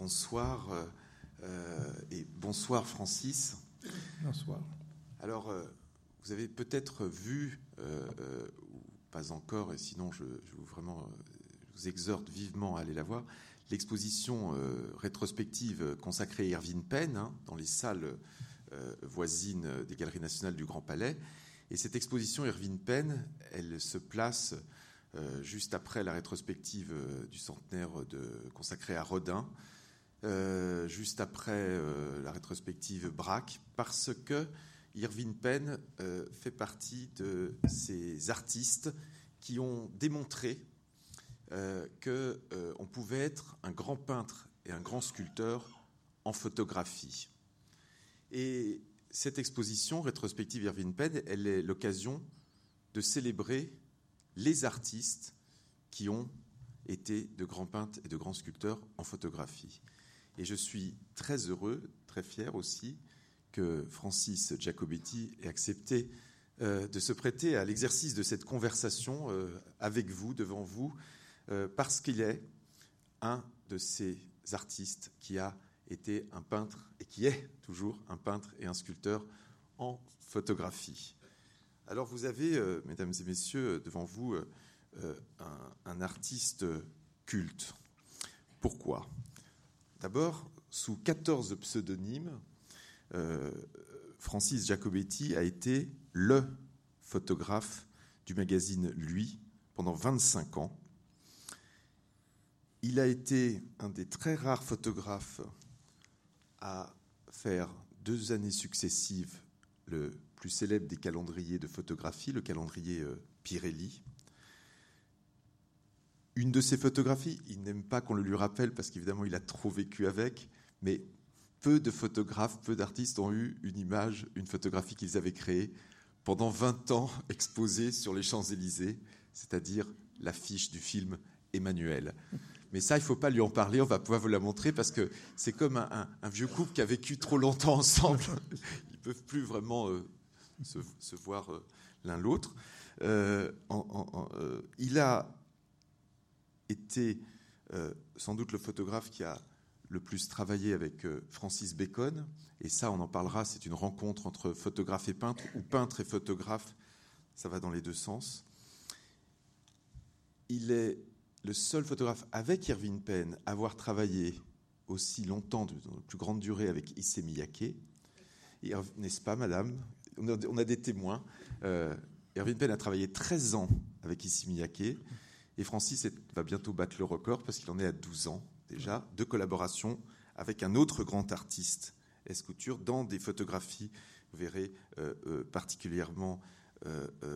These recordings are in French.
bonsoir et bonsoir Francis. Bonsoir. Alors, vous avez peut-être vu, ou pas encore, et sinon je, vous, vraiment, je vous exhorte vivement à aller la voir, l'exposition rétrospective consacrée à Irving Penn hein, dans les salles voisines des Galeries nationales du Grand Palais. Et cette exposition Irving Penn, elle se place euh, juste après la rétrospective euh, du centenaire de, consacrée à Rodin, euh, juste après la rétrospective Braque, parce que Irving Penn fait partie de ces artistes qui ont démontré qu'on pouvait être un grand peintre et un grand sculpteur en photographie. Et cette exposition rétrospective Irving Penn, elle est l'occasion de célébrer les artistes qui ont été de grands peintres et de grands sculpteurs en photographie. Et je suis très heureux, très fier aussi, que Francis Giacobetti ait accepté euh, de se prêter à l'exercice de cette conversation euh, avec vous, devant vous, euh, parce qu'il est un de ces artistes qui a été un peintre et qui est toujours un peintre et un sculpteur en photographie. Alors vous avez, mesdames et messieurs, devant vous un, artiste culte. Pourquoi? D'abord, sous 14 pseudonymes, euh, Francis Giacobetti a été le photographe du magazine Lui pendant 25 ans. Il a été un des très rares photographes à faire deux années successives le plus célèbre des calendriers de photographie, le calendrier euh, Pirelli. Une de ses photographies, il n'aime pas qu'on le lui rappelle parce qu'évidemment il a trop vécu avec, mais peu de photographes, peu d'artistes ont eu une image, une photographie qu'ils avaient créée pendant 20 ans exposée sur les Champs-Élysées, c'est-à-dire l'affiche du film Emmanuel. Mais ça, il ne faut pas lui en parler, on va pouvoir vous la montrer parce que c'est comme un, vieux couple qui a vécu trop longtemps ensemble. Ils ne peuvent plus vraiment euh, se, voir euh, l'un l'autre. Euh, il a été sans doute le photographe qui a le plus travaillé avec Francis Bacon, et ça on en parlera, c'est une rencontre entre photographe et peintre, ou peintre et photographe, ça va dans les deux sens. Il est le seul photographe avec Irving Penn à avoir travaillé aussi longtemps, de, plus grande durée, avec Issey Miyake. N'est-ce pas, madame? On a, des témoins. Euh, Erwin Penn a travaillé 13 ans avec Issey Miyake et Francis va bientôt battre le record parce qu'il en est à 12 ans déjà de collaboration avec un autre grand artiste, Escouture, dans des photographies, vous verrez, euh, euh, particulièrement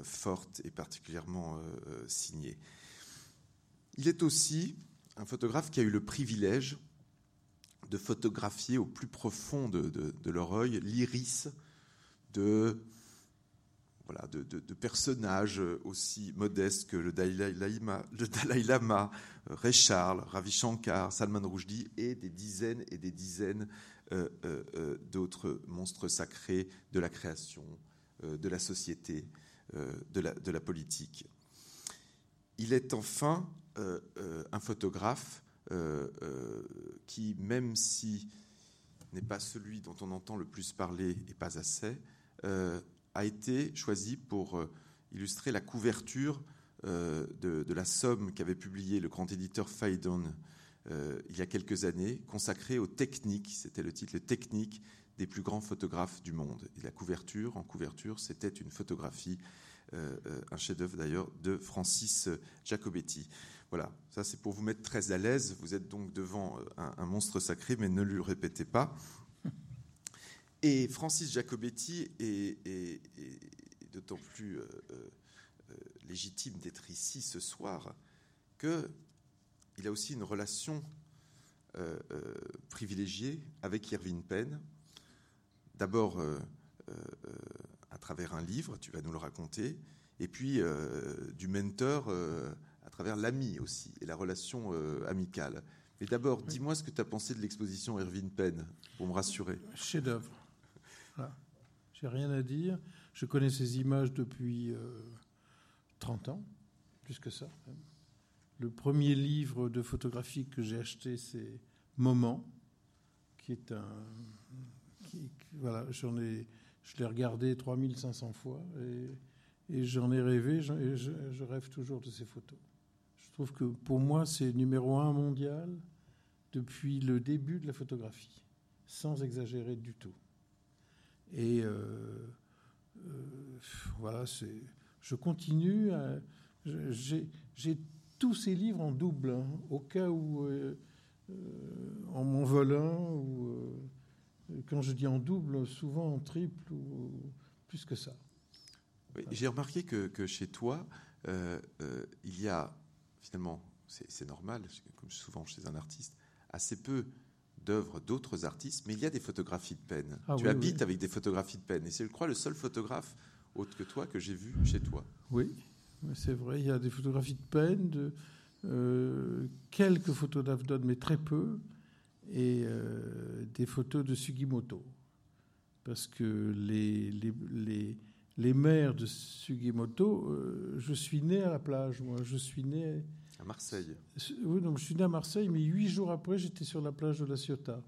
fortes et particulièrement signées. Il est aussi un photographe qui a eu le privilège de photographier au plus profond de, de leur œil l'iris de, voilà, de, personnages aussi modestes que le Dalai Lama, le Charles, Ravi Shankar, Salman Rushdie et des dizaines et des dizaines euh, euh, euh, d'autres monstres sacrés de la création, de la société, de la, politique. Il est enfin un photographe qui, même si n'est pas celui dont on entend le plus parler et pas assez, euh, a été choisi pour euh, illustrer la couverture euh, de, la somme qu'avait publié le grand éditeur Phaidon il y a quelques années, consacrée aux techniques, c'était le titre, les techniques des plus grands photographes du monde. Et la couverture, en couverture, c'était une photographie, un chef-d'œuvre d'ailleurs, de Francis Giacobetti. Voilà, ça c'est pour vous mettre très à l'aise. Vous êtes donc devant un, un monstre sacré, mais ne lui répétez pas. Et Francis Jacobetti est, d'autant plus euh, euh, légitime d'être ici ce soir qu'il a aussi une relation euh, privilégiée avec Irving Penn. D'abord à travers un livre, tu vas nous le raconter, et puis du mentor à travers l'ami aussi, et la relation amicale. Mais d'abord, dis-moi ce que tu as pensé de l'exposition Irving Penn, pour me rassurer. Chef-d'œuvre. J'ai rien à dire. Je connais ces images depuis 30 euh, ans, plus que ça. Le premier livre de photographie que j'ai acheté, c'est Moment, qui est un. voilà, j'en ai, je l'ai regardé 3500 fois et, et j'en ai rêvé, je, je, rêve toujours de ces photos. Je trouve que pour moi, c'est numéro un mondial depuis le début de la photographie, sans exagérer du tout. Et euh, euh, voilà, c'est, je continue. J'ai tous ces livres en double, hein, au cas où, euh, en m'en volant, ou quand je dis en double, souvent en triple ou plus que ça. J'ai remarqué que, que, chez toi, il y a finalement, c'est normal, comme souvent chez un artiste, assez peu d'œuvres d'autres artistes, mais il y a des photographies de peine. Ah tu habites avec des photographies de peine, et c'est, je crois, le seul photographe autre que toi que j'ai vu chez toi. Oui, c'est vrai, il y a des photographies de peine, de, euh, quelques photos d'Avdon, mais très peu, et euh, des photos de Sugimoto. Parce que les, les, les, les mères de Sugimoto, euh, je suis né à la plage, moi, je suis né à Marseille. Oui, donc je suis né à Marseille, mais huit jours après, j'étais sur la plage de la Ciotat.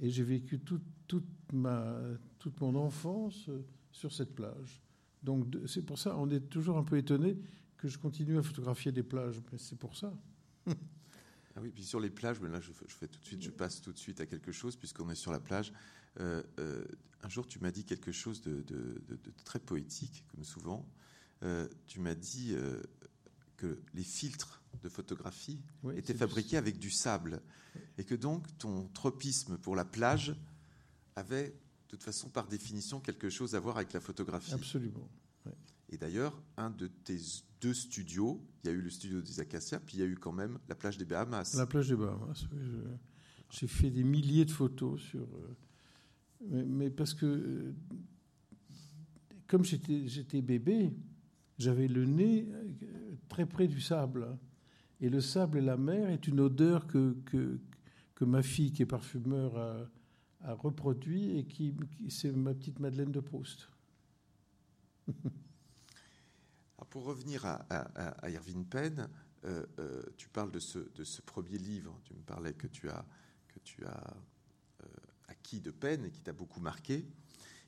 Et j'ai vécu toute, ma, toute mon enfance euh, sur cette plage. Donc c'est pour ça, on est toujours un peu étonné que je continue à photographier des plages. Mais c'est pour ça. ah oui, puis sur les plages, là je, fais tout de suite, je passe tout de suite à quelque chose puisqu'on est sur la plage. Euh, euh, un jour, tu m'as dit quelque chose de, très poétique, comme souvent. tu m'as dit que les filtres de photographie étaient fabriqués avec du sable et que donc ton tropisme pour la plage avait de toute façon par définition quelque chose à voir avec la photographie. Absolument. Et d'ailleurs, un de tes deux studios, il y a eu le studio des Acacias, puis il y a eu quand même la plage des Bahamas. La plage des Bahamas, oui. J'ai fait des milliers de photos sur. Euh, mais, parce que, euh, comme j'étais bébé, j'avais le nez euh, très près du sable. Et le sable et la mer est une odeur que, que, ma fille, qui est parfumeur, a, reproduit et qui, c'est ma petite Madeleine de Proust. pour revenir à, à, Irving Penn, euh, euh, tu parles de ce, de ce, premier livre. Tu me parlais que tu as, que tu as acquis de Penn et qui t'a beaucoup marqué.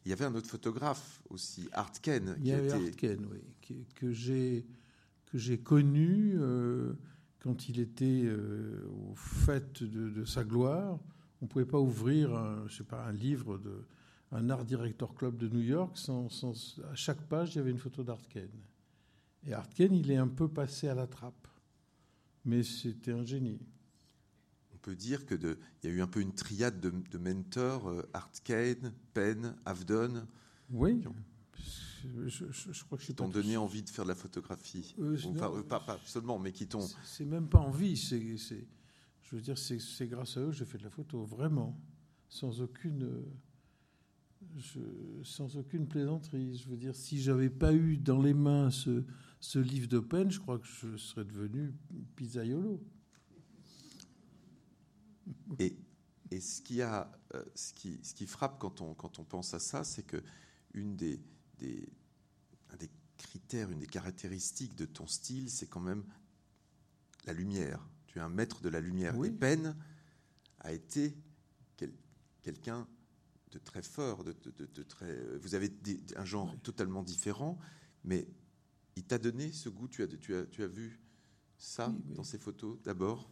Il y avait un autre photographe aussi, Art Ken. Il y avait Art Ken, oui, que j'ai que j'ai connu euh, quand il était euh, au fait de, sa gloire. On ne pouvait pas ouvrir, un, je sais pas, un livre de un Art Director Club de New York sans, à chaque page il y avait une photo d'Art Ken. Et Art Ken, il est un peu passé à la trappe, mais c'était un génie peut dire que il y a eu un peu une triade de, mentors, euh, Art Kane, Penn, Avdon. Oui. je, je, crois que je t'ont donné envie de faire de la photographie. Euh, euh, pas, seulement, mais qui t'ont. C'est même pas envie. C'est, je veux dire, c'est grâce à eux que j'ai fait de la photo, vraiment, sans aucune, sans aucune plaisanterie. Je veux dire, si j'avais pas eu dans les mains ce, ce livre de Penn, je crois que je serais devenu pizzaiolo. Et, ce, qui a, euh, ce, qui, ce, qui, frappe quand on, quand on pense à ça, c'est que une des, des, un des critères, une des caractéristiques de ton style, c'est quand même la lumière. Tu es un maître de la lumière. Et Penn a été quelqu'un de très fort, de, de, très. Vous avez un genre totalement différent, mais il t'a donné ce goût. Tu as, tu as, tu as vu ça dans ces photos d'abord?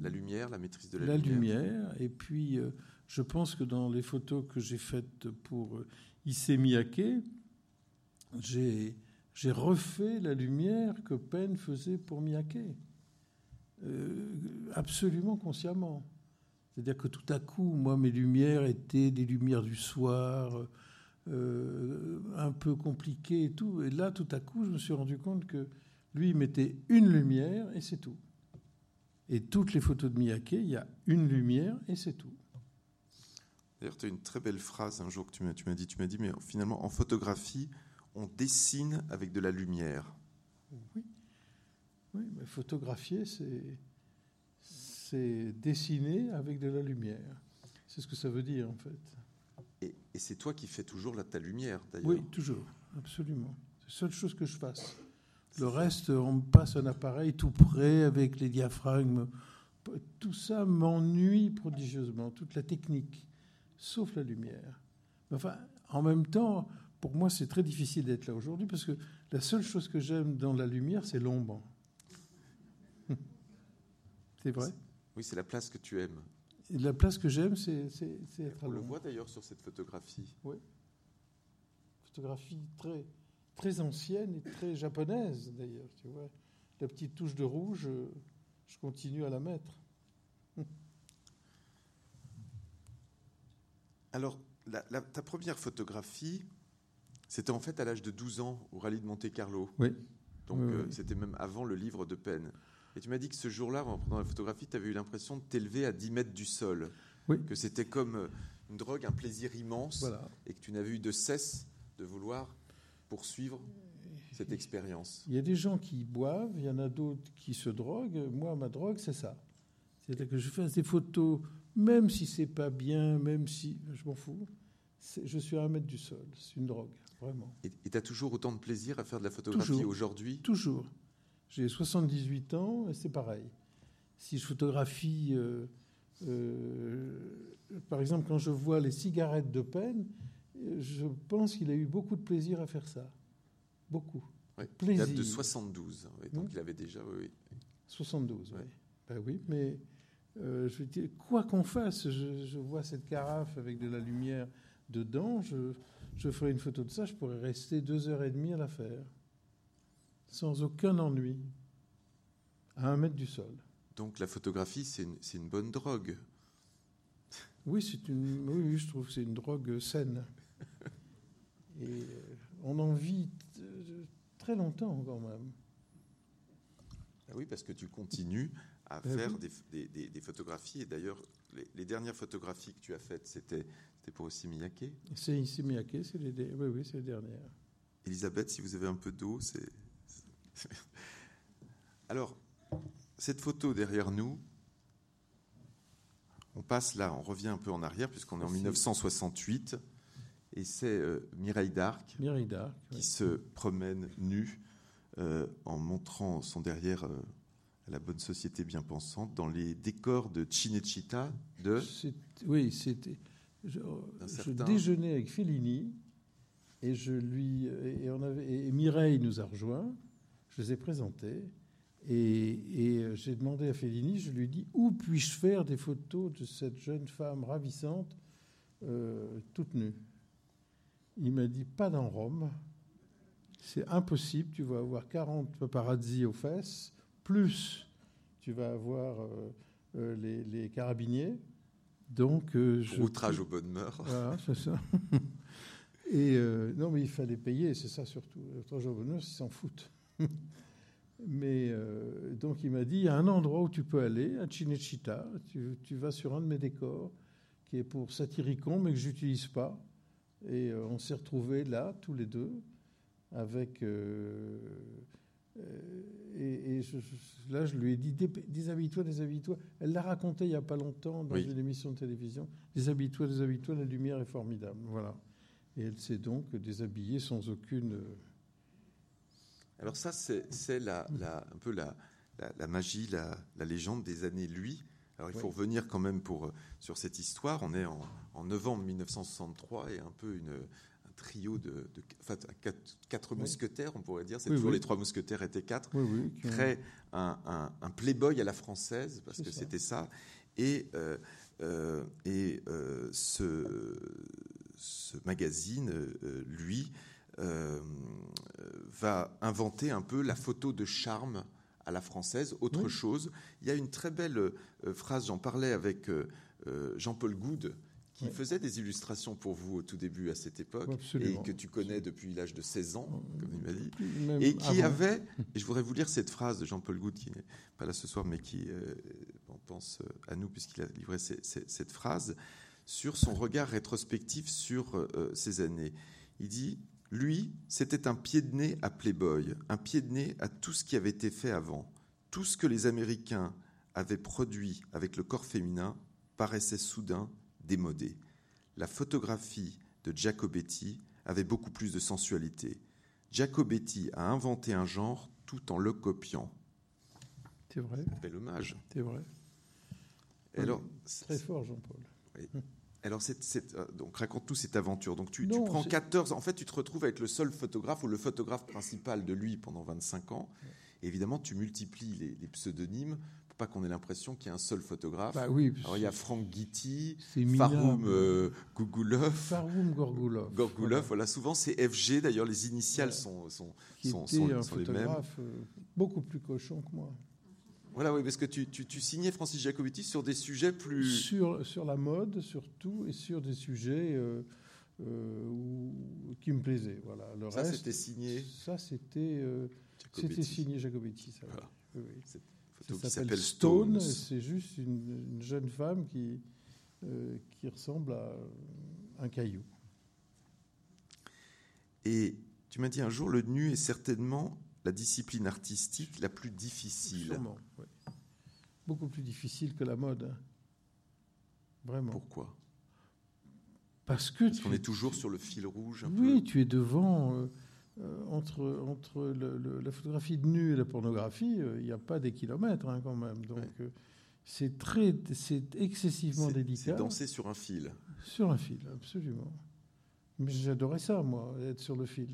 La lumière, la maîtrise de la, lumière. lumière. Et puis, euh, je pense que dans les photos que j'ai faites pour euh, Issey Miyake, j'ai, j'ai refait la lumière que Penn faisait pour Miyake. Euh, absolument consciemment. C'est-à-dire que tout à coup, moi, mes lumières étaient des lumières du soir, un peu compliquées et tout. Et là, tout à coup, je me suis rendu compte que lui, il mettait une lumière et c'est tout. Et toutes les photos de Miyake, il y a une lumière et c'est tout. D'ailleurs, tu as une très belle phrase un jour que tu m'as, tu m'as dit, tu m'as dit, mais finalement, en photographie, on dessine avec de la lumière. Oui, oui mais photographier, c'est, c'est dessiner avec de la lumière. C'est ce que ça veut dire, en fait. Et, et c'est toi qui fais toujours la, ta lumière, d'ailleurs. Oui, toujours, absolument. C'est la seule chose que je fasse. Le reste, on passe un appareil tout près avec les diaphragmes tout ça m'ennuie prodigieusement, toute la technique, sauf la lumière. Enfin, en même temps, pour moi, c'est très difficile d'être là aujourd'hui parce que la seule chose que j'aime dans la lumière, c'est l'ombre. C'est vrai? Oui, c'est la place que tu aimes. Et la place que j'aime, c'est être à On le voit d'ailleurs sur cette photographie. Oui. Photographie très, très ancienne et très japonaise, d'ailleurs. Tu vois, la petite touche de rouge, je continue à la mettre. Alors, ta première photographie, c'était en fait à l'âge de 12 ans au rallye de Monte-Carlo. Oui. Donc, euh, c'était même avant le livre de peine. Et tu m'as dit que ce jour-là, en prenant la photographie, tu avais eu l'impression de t'élever à 10 mètres du sol. Oui. Que c'était comme euh, une drogue, un plaisir immense. Et que tu n'avais eu de cesse de vouloir poursuivre cette expérience. Il y a des gens qui boivent, il y en a d'autres qui se droguent. Moi, ma drogue, c'est ça. C'est-à-dire que je fais des photos, même si c'est pas bien, même si. Je m'en fous. Je suis à un mètre du sol. C'est une drogue, vraiment. Et tu as toujours autant de plaisir à faire de la photographie aujourd'hui? Toujours. J'ai 78 ans et c'est pareil. Si je photographie, euh, euh, par exemple, quand je vois les cigarettes de peine, je pense qu'il a eu beaucoup de plaisir à faire ça. Beaucoup. plaisir. Il date de 72, donc il avait déjà. Oui, 72, oui. Ben oui, mais euh, je dire, quoi qu'on fasse, je, vois cette carafe avec de la lumière dedans, je, je ferai une photo de ça, je pourrais rester deux heures et demie à la faire sans aucun ennui, à un mètre du sol. Donc la photographie, c'est une, une, bonne drogue. Oui, c'est une, oui, je trouve que c'est une drogue saine. Et euh, on en vit très longtemps quand même. Ah oui, parce que tu continues à ben faire des, des, des, photographies. Et d'ailleurs, les, dernières photographies que tu as faites, c'était pour aussi Miyake C'est ici Miyake, c'est les, oui, oui, c'est les dernières. Elisabeth, si vous avez un peu d'eau, c'est Alors, cette photo derrière nous, on passe là, on revient un peu en arrière, puisqu'on est en 1968, et c'est euh, Mireille d'Arc qui se promène nue euh, en montrant son derrière euh, à la bonne société bien pensante dans les décors de Cinecittà de. Oui, c'était. Je, déjeunais avec Fellini et je lui et, on avait, et Mireille nous a rejoints je les ai présentés. Et, j'ai demandé à Fellini, je lui ai dit, où puis-je faire des photos de cette jeune femme ravissante, euh, toute nue? Il m'a dit, pas dans Rome. C'est impossible, tu vas avoir 40 paparazzi aux fesses, plus tu vas avoir euh, les, carabiniers. Donc, je... Outrage aux bonnes mœurs. Voilà, c'est ça. Et non, mais il fallait payer, c'est ça surtout. Outrage aux bonnes mœurs, ils s'en foutent. Mais euh, donc il m'a dit, il y a un endroit où tu peux aller, à Cinecittà, tu, tu, vas sur un de mes décors, qui est pour Satyricon, mais que j'utilise pas. Et euh, on s'est retrouvés là, tous les deux, avec... Euh, et, là, je lui ai dit, déshabille-toi, déshabille-toi. Elle l'a raconté il n'y a pas longtemps dans une émission de télévision. Déshabille-toi, déshabille-toi, la lumière est formidable. Voilà. Et elle s'est donc déshabillée sans aucune alors ça, c'est la, un peu la, magie, la, légende des années lui. Alors il faut revenir quand même pour, sur cette histoire. On est en, novembre 1963 et un peu une, un trio de, quatre, mousquetaires, on pourrait dire. C'est toujours les trois mousquetaires étaient quatre. crée un, playboy à la française parce que c'était ça. Et, euh, euh, et euh, ce, ce, magazine, lui, va inventer un peu la photo de charme à la française, autre chose. Il y a une très belle phrase, j'en parlais avec Jean-Paul Goude, qui faisait des illustrations pour vous au tout début à cette époque, et que tu connais depuis l'âge de 16 ans, comme il m'a dit, et qui avait, et je voudrais vous lire cette phrase de Jean-Paul Goude, qui n'est pas là ce soir, mais qui pense à nous, puisqu'il a livré cette phrase, sur son regard rétrospectif sur ces années. Il dit lui, c'était un pied de nez à Playboy, un pied de nez à tout ce qui avait été fait avant. Tout ce que les Américains avaient produit avec le corps féminin paraissait soudain démodé. La photographie de Giacobetti avait beaucoup plus de sensualité. Giacobetti a inventé un genre tout en le copiant. C'est vrai. Bel hommage. C'est vrai. alors, très fort, Jean-Paul. Alors, euh, donc raconte-nous cette aventure. Donc, tu, prends 14. En fait, tu te retrouves avec le seul photographe ou le photographe principal de lui pendant 25 ans. évidemment, tu multiplies les, pseudonymes pour pas qu'on ait l'impression qu'il y a un seul photographe. Bah oui, Alors, il y a Franck Guitti, Faroum euh, Gougoulov. Faroum Gorgoulov. Gorgoulov, voilà. Souvent, c'est FG. D'ailleurs, les initiales sont, sont, sont, un photographe euh, beaucoup plus cochon que moi. Voilà, oui, parce que tu, tu, signais Francis Jacobetti sur des sujets plus... Sur, sur la mode, surtout, et sur des sujets euh, euh, qui me plaisaient. Voilà. Le ça, c'était signé Ça, c'était euh, signé Jacobetti. Ça, voilà. oui, qui s'appelle Stone. C'est juste une, jeune femme qui, qui ressemble à un caillou. Et tu m'as dit un jour, le nu est certainement la discipline artistique la plus difficile. Sûrement, oui. Beaucoup plus difficile que la mode. Hein. Vraiment. Pourquoi? Parce que. Parce qu'on est toujours sur le fil rouge. oui, tu es devant. Euh, euh, entre entre la photographie de nu et la pornographie, euh, il n'y a pas des kilomètres hein, quand même. Donc c'est très, c'est excessivement délicat. C'est danser sur un fil. Sur un fil, absolument. Mais j'adorais ça, moi, être sur le fil.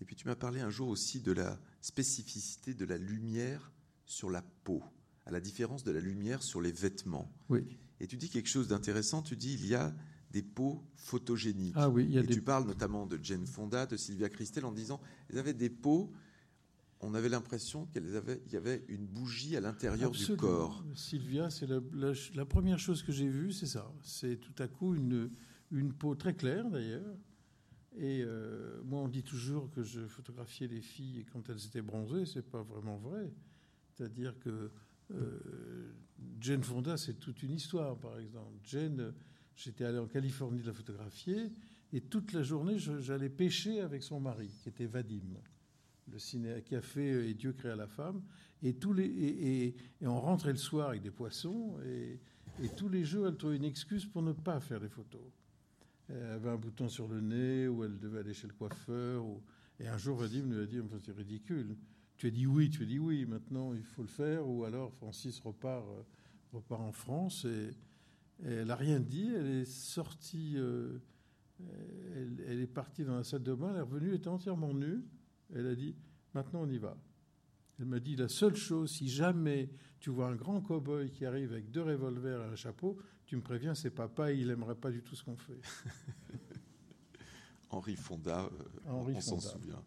Et puis tu m'as parlé un jour aussi de la spécificité de la lumière sur la peau, à la différence de la lumière sur les vêtements. Oui. Et tu dis quelque chose d'intéressant, tu dis il y a des peaux photogéniques. Ah oui, il y a Et tu parles notamment de Jane Fonda, de Sylvia Christel, en disant elles avaient des peaux, on avait l'impression qu'il y avait une bougie à l'intérieur du corps. Sylvia, c'est la, la, première chose que j'ai vue, c'est ça. C'est tout à coup une, une peau très claire d'ailleurs, et euh, moi, on dit toujours que je photographiais les filles quand elles étaient bronzées. C'est pas vraiment vrai. C'est-à-dire que euh, Jane Fonda, c'est toute une histoire, par exemple. Jane, j'étais allé en Californie la photographier, et toute la journée, j'allais pêcher avec son mari, qui était Vadim, le ciné qui a fait Et Dieu créa la femme. Et, tous les, et, on rentrait le soir avec des poissons, et, tous les jours, elle trouvait une excuse pour ne pas faire des photos. Elle avait un bouton sur le nez, ou elle devait aller chez le coiffeur. Et un jour, Vadim lui a dit C'est ridicule. Tu as dit oui, tu as dit oui, maintenant il faut le faire. Ou alors Francis repart, euh, repart en France et, elle n'a rien dit. Elle est sortie, euh, elle, est partie dans la salle de bain, elle est revenue, elle était entièrement nue. Elle a dit Maintenant on y va. Elle m'a dit La seule chose, si jamais tu vois un grand cow-boy qui arrive avec deux revolvers et un chapeau, tu me préviens, c'est papa, il n'aimerait pas du tout ce qu'on fait. Henri Fonda, euh, on s'en souvient.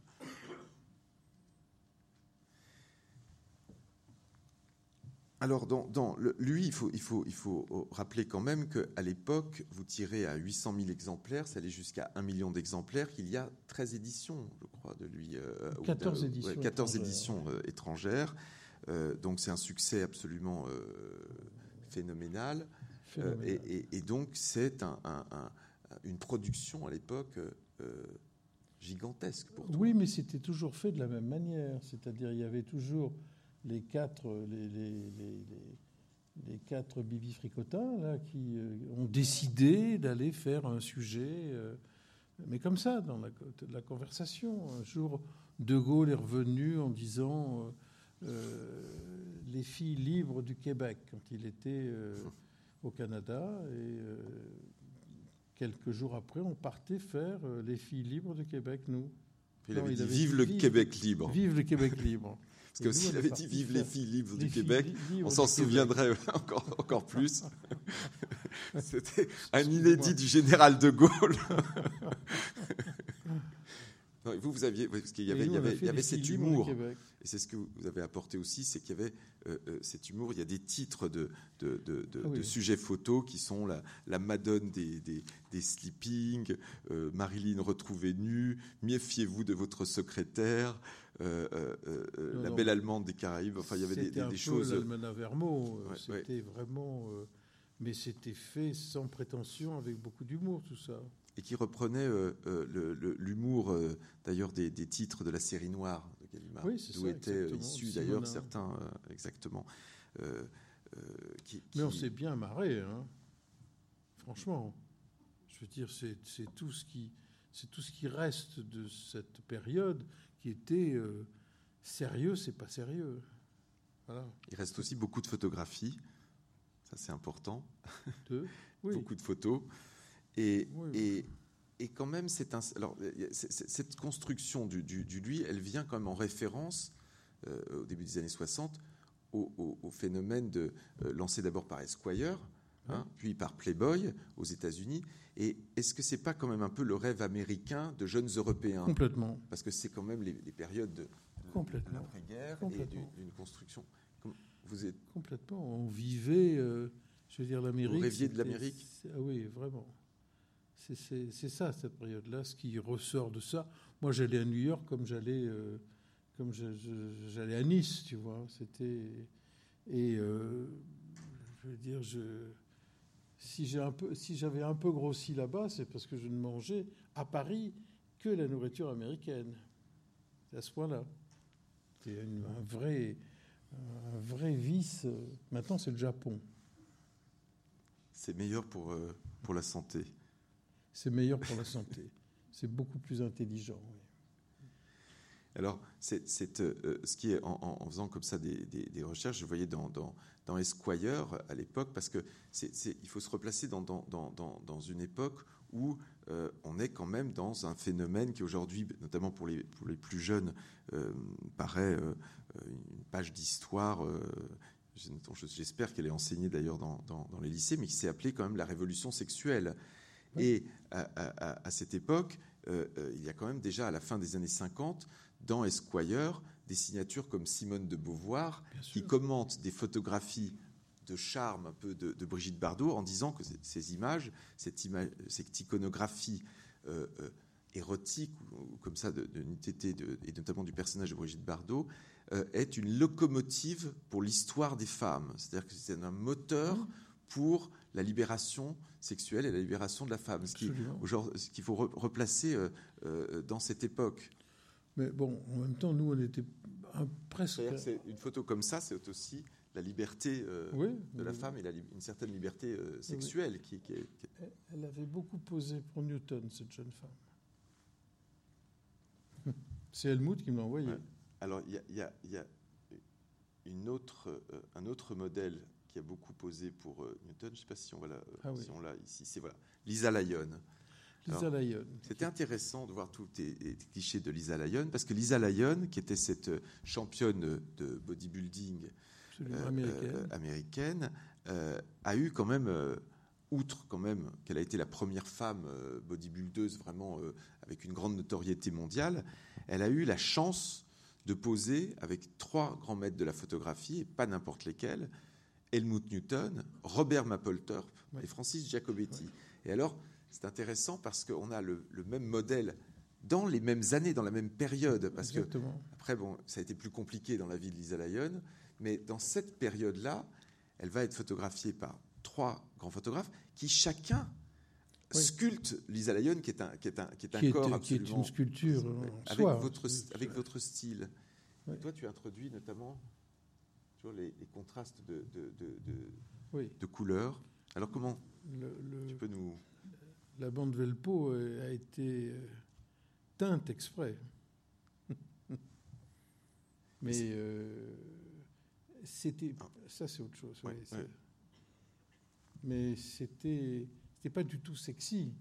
Alors, dans, lui, il faut, il, faut, il faut, rappeler quand même qu'à l'époque, vous tirez à 800 000 exemplaires, ça allait jusqu'à 1 million d'exemplaires, qu'il y a 13 éditions, je crois, de lui. 14 euh, éditions. 14 éditions étrangères. Euh, donc, c'est un succès absolument phénoménal. Euh, et, donc, c'est une production à l'époque euh, gigantesque pour toi. Oui, mais c'était toujours fait de la même manière. C'est-à-dire, il y avait toujours les quatre, les, les, quatre Fricotins là, qui euh, ont décidé d'aller faire un sujet, mais comme ça, dans la, la, conversation. Un jour, De Gaulle est revenu en disant les filles libres du Québec, quand il était au Canada. Et euh, quelques jours après, on partait faire euh, les filles libres du Québec, nous. Il avait dit Vive le Québec libre. Vive le Québec libre. Parce que s'il avait dit Vive les filles libres du Québec, on s'en souviendrait encore, encore plus. C'était un inédit du général de Gaulle. vous, vous aviez, parce qu'il y avait, il y avait, il y avait cet humour, et c'est ce que vous avez apporté aussi, c'est qu'il y avait euh, euh, cet humour. Il y a des titres de, de, de, de, sujets photos qui sont la, la Madone des, des, des sleeping, euh, Marilyn retrouvée nue, méfiez-vous de votre secrétaire, la belle allemande des Caraïbes. Enfin, il y avait des, des, un choses. C'était c'était vraiment, mais c'était fait sans prétention, avec beaucoup d'humour, tout ça et qui reprenait euh, euh, l'humour euh, d'ailleurs des, titres de la série noire de Gallimard, d'où étaient issus d'ailleurs certains exactement. Mais on s'est bien marré, hein. franchement. Je veux dire, c'est tout ce qui c'est tout ce qui reste de cette période qui était sérieux, c'est pas sérieux. Il reste aussi beaucoup de photographies Ça, c'est important. Oui. Beaucoup de photos. Et, Oui, oui. Et, quand même, c'est un, alors, cette construction du, du- du lui, elle vient quand même en référence, euh, au début des années 60, au, au- au phénomène de, euh, lancé d'abord par Esquire, hein, puis par Playboy aux États-Unis. Et est-ce que c'est pas quand même un peu le rêve américain de jeunes Européens? Complètement. Parce que c'est quand même les, les périodes de, de l'après-guerre et d'une construction. Vous êtes Complètement. On vivait, euh, je veux dire, l'Amérique. Vous rêviez de l'Amérique? Ah oui, vraiment. C'est- ça, cette période-là, ce qui ressort de ça. Moi, j'allais à New York comme j'allais euh, à Nice, tu vois. C'était. Et euh, je veux dire. Si j'avais un peu grossi là-bas, c'est parce que je ne mangeais à Paris que la nourriture américaine. C'est à ce point-là. C'est un vrai, un vrai vice. euh, Maintenant, c'est le Japon. c'est meilleur pour, pour la santé. C'est meilleur pour la santé. C'est beaucoup plus intelligent. Alors, c'est, c'est, euh, ce qui est en, faisant comme ça des, recherches, je voyais dans, dans, dans Esquire à l'époque, parce que c'est- il faut se replacer dans, dans, une époque où euh, on est quand même dans un phénomène qui aujourd'hui, notamment pour les, pour les plus jeunes, euh, paraît euh, une page d'histoire. euh, j'espère qu'elle est enseignée d'ailleurs dans les lycées, mais qui s'est appelée quand même la révolution sexuelle. Et à, à- à- à cette époque, euh, euh, il y a quand même déjà à la fin des années 50, dans Esquire, des signatures comme Simone de Beauvoir, qui commente des photographies de charme un peu de, de Brigitte Bardot en disant que ces- images, cette, ima- cette iconographie euh, euh, érotique ou, ou comme ça de, de et notamment du personnage de Brigitte Bardot est une locomotive pour l'histoire des femmes. C'est-à-dire que c'est un moteur Mmh. pour la libération sexuelle et la libération de la femme. Ce Absolument. qu'il faut re- replacer euh, euh, dans cette époque. Mais bon, en même temps, nous, on était presque. Une photo comme ça, c'est aussi la liberté euh, Oui, de la oui. femme et la une certaine liberté euh, sexuelle qui, Elle- avait beaucoup posé pour Newton, cette jeune femme. C'est Helmut qui me l'a envoyé. Ouais. Alors, il y a, il y a- il y a une autre, euh, un autre modèle qui a beaucoup posé pour euh, Newton. Je ne sais pas si on, va la- Ah oui. si on l'a ici. C'est voilà, Lisa Lyon. Lisa Lyon. C'était intéressant de voir tous les, clichés de Lisa Lyon, parce que Lisa Lyon, qui était cette euh, championne de bodybuilding euh, américaine. euh, américaine, euh, a eu quand même, euh, outre quand même qu'elle a été la première femme euh, bodybuildeuse vraiment euh, avec une grande notoriété mondiale, elle a eu la chance de poser avec trois grands maîtres de la photographie, et pas n'importe lesquels, Helmut Newton, Robert Mapplethorpe et Francis Giacobetti. Et alors, c'est intéressant parce qu'on a le, le même modèle dans les mêmes années, dans la même période, parce que Exactement. après, bon, ça a été plus compliqué dans la vie de Lisa Lyon, mais dans cette période-là, elle va être photographiée par trois grands photographes qui chacun Oui. sculptent Lisa Lyon, qui est un, qui est un, qui est un qui, est, corps qui est absolument une sculpture avec soi. votre avec votre style. Oui. Et toi, tu introduis notamment les, les contrastes de, de, de, de- Oui. de couleurs. Alors comment Le- le- tu peux nous la bande Velpo euh, a été euh, teinte exprès. Mais euh, c'était. Ah. Ça, c'est autre chose. Ouais, oui, c'est- ouais. Mais c'était. C'était pas du tout sexy.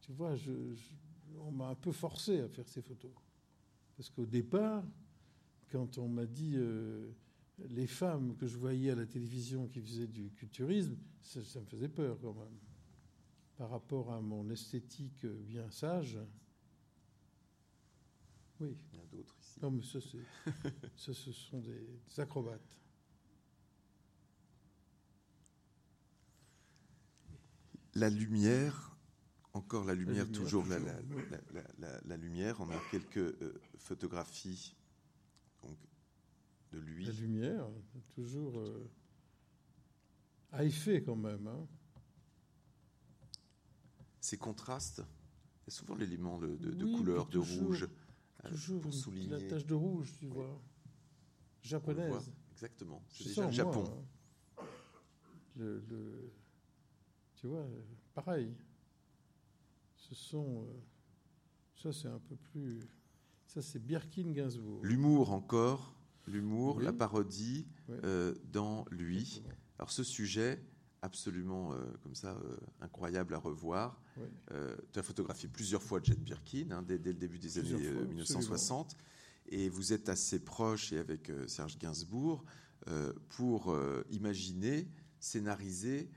Tu vois, je, je- on m'a un peu forcé à faire ces photos. Parce qu'au départ, quand on m'a dit euh, les femmes que je voyais à la télévision qui faisaient du culturisme, ça, ça me faisait peur quand même. Par rapport à mon esthétique bien sage. Oui. Il y a d'autres ici. Non, mais ça, c'est, ça ce sont des, des acrobates. La lumière, encore la lumière, lumière, toujours, la, la- toujours, oui. la- la- la- la lumière. On a quelques euh, photographies donc, de lui. La lumière, toujours euh, à effet quand même. hein. Ces contrastes, il y a souvent l'élément de, de- de Oui, couleur, de toujours- rouge, euh, Toujours pour souligner. la tache de rouge, tu vois. Voit. Japonaise. Exactement. C'est déjà le Japon. hein. Le- le- tu vois, pareil. Ce sont. euh, ça, c'est un peu plus. Ça, c'est Birkin Gainsbourg. L'humour encore, l'humour, Oui. la parodie Oui. euh, dans lui, Exactement. Alors ce sujet, absolument euh, comme ça, euh, incroyable à revoir. Tu as photographié plusieurs fois Jane Birkin hein, dès, dès le début des Plusieurs années fois, euh, 1960. Et vous êtes assez proche, et avec Serge Gainsbourg, pour imaginer, scénariser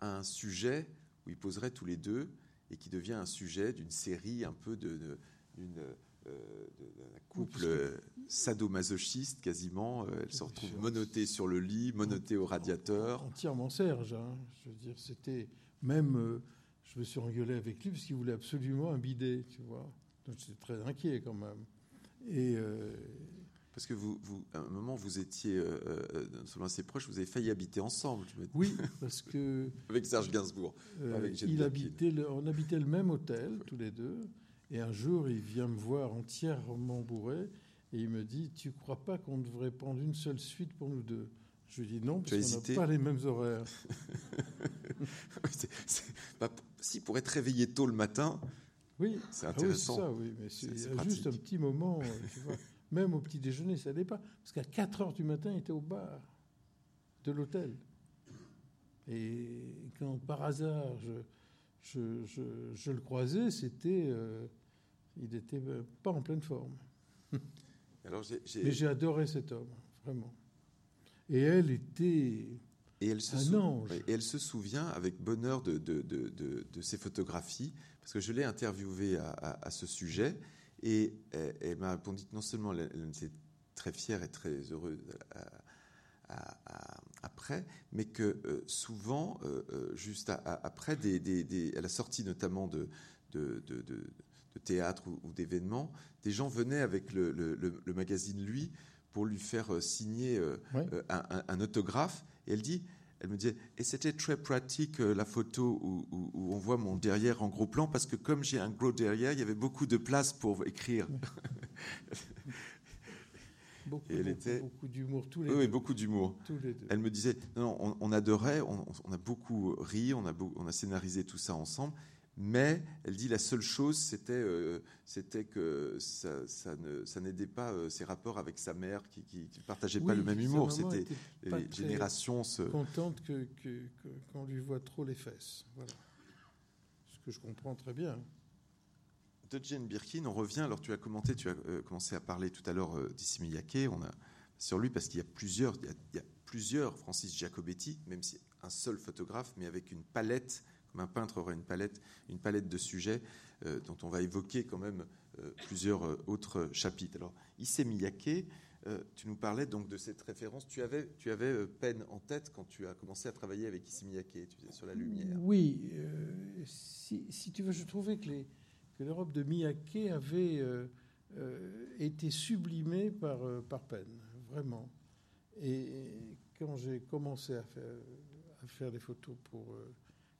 un sujet où ils poseraient tous les deux et qui devient un sujet d'une série un peu de, de- d'une de- d'un couple euh, sadomasochiste quasiment. Euh, Elle se retrouve sûr. monottée sur le lit, monottée au radiateur. Entièrement Serge. hein. Je veux dire, c'était même. euh, je me suis engueulé avec lui parce qu'il voulait absolument un bidet, tu vois. Donc j'étais très inquiet quand même. Et euh, Parce que vous, vous, à un moment, vous étiez, euh, euh, selon assez proche, vous avez failli habiter ensemble, je me oui, parce que avec Serge Gainsbourg. euh, Avec il habitait le- on habitait le même hôtel tous les deux. Et un jour, il vient me voir entièrement bourré et il me dit Tu crois pas qu'on devrait prendre une seule suite pour nous deux? Je lui dis non, parce qu'on n'a pas les mêmes horaires. C'est- bah, si, pour être réveillé tôt le matin, Oui, c'est Ah oui, intéressant. c'est ça, oui. Mais c'est juste un petit moment, euh, tu vois. Même au petit déjeuner, ça n'allait pas. Parce qu'à 4 heures du matin, il était au bar de l'hôtel. Et quand par hasard, je, je, je- je le croisais, c'était. euh, il n'était pas en pleine forme. Alors, Mais j'ai adoré cet homme, vraiment. Et elle était. et, elle se un ange. et elle se souvient avec bonheur de, de, de, de- de ses photographies, parce que je l'ai interviewée à, à- à ce sujet, et elle, elle m'a répondu que non seulement elle, elle était très fière et très heureuse à- à- après, mais que euh, souvent, euh, euh, juste après, des, des- des- à la sortie notamment de, de, de- de- de théâtre ou, ou d'événements, des gens venaient avec le, le- le- le magazine Lui pour lui faire euh, signer euh, euh, un, un- un autographe. Et elle dit, elle me disait, et c'était très pratique la photo où, où- où on voit mon derrière en gros plan, parce que comme j'ai un gros derrière, il y avait beaucoup de place pour écrire. Beaucoup, Et elle beaucoup, était- beaucoup d'humour, tous les Oui, deux. beaucoup d'humour. Elle me disait, non, non, on, on adorait, on, on a beaucoup ri, on a, beau- on a scénarisé tout ça ensemble, mais elle dit la seule chose, c'était euh, que ça, ça ne- ça n'aidait pas euh, ses rapports avec sa mère, qui ne partageait pas le même humour. C'était les générations se... contente que, que- qu'on lui voit trop les fesses. Voilà. Ce que je comprends très bien. De Jane Birkin, on revient. Alors, tu as commenté, tu as euh, commencé à parler tout à l'heure Miyake. On a sur lui parce qu'il y a plusieurs, il y a, il y a plusieurs Francis Giacobetti, même si un seul photographe, mais avec une palette, un peintre aurait une palette, une palette de sujets euh, dont on va évoquer quand même euh, plusieurs euh, autres chapitres. Alors, Issey Miyake, tu nous parlais donc de cette référence. Tu avais, tu avais peine en tête quand tu as commencé à travailler avec Issey Miyake, sur la lumière. Oui, si, tu veux, je trouvais que, l'Europe de Miyake avait été sublimée par, par Penn, vraiment. Et quand j'ai commencé à faire des photos pour.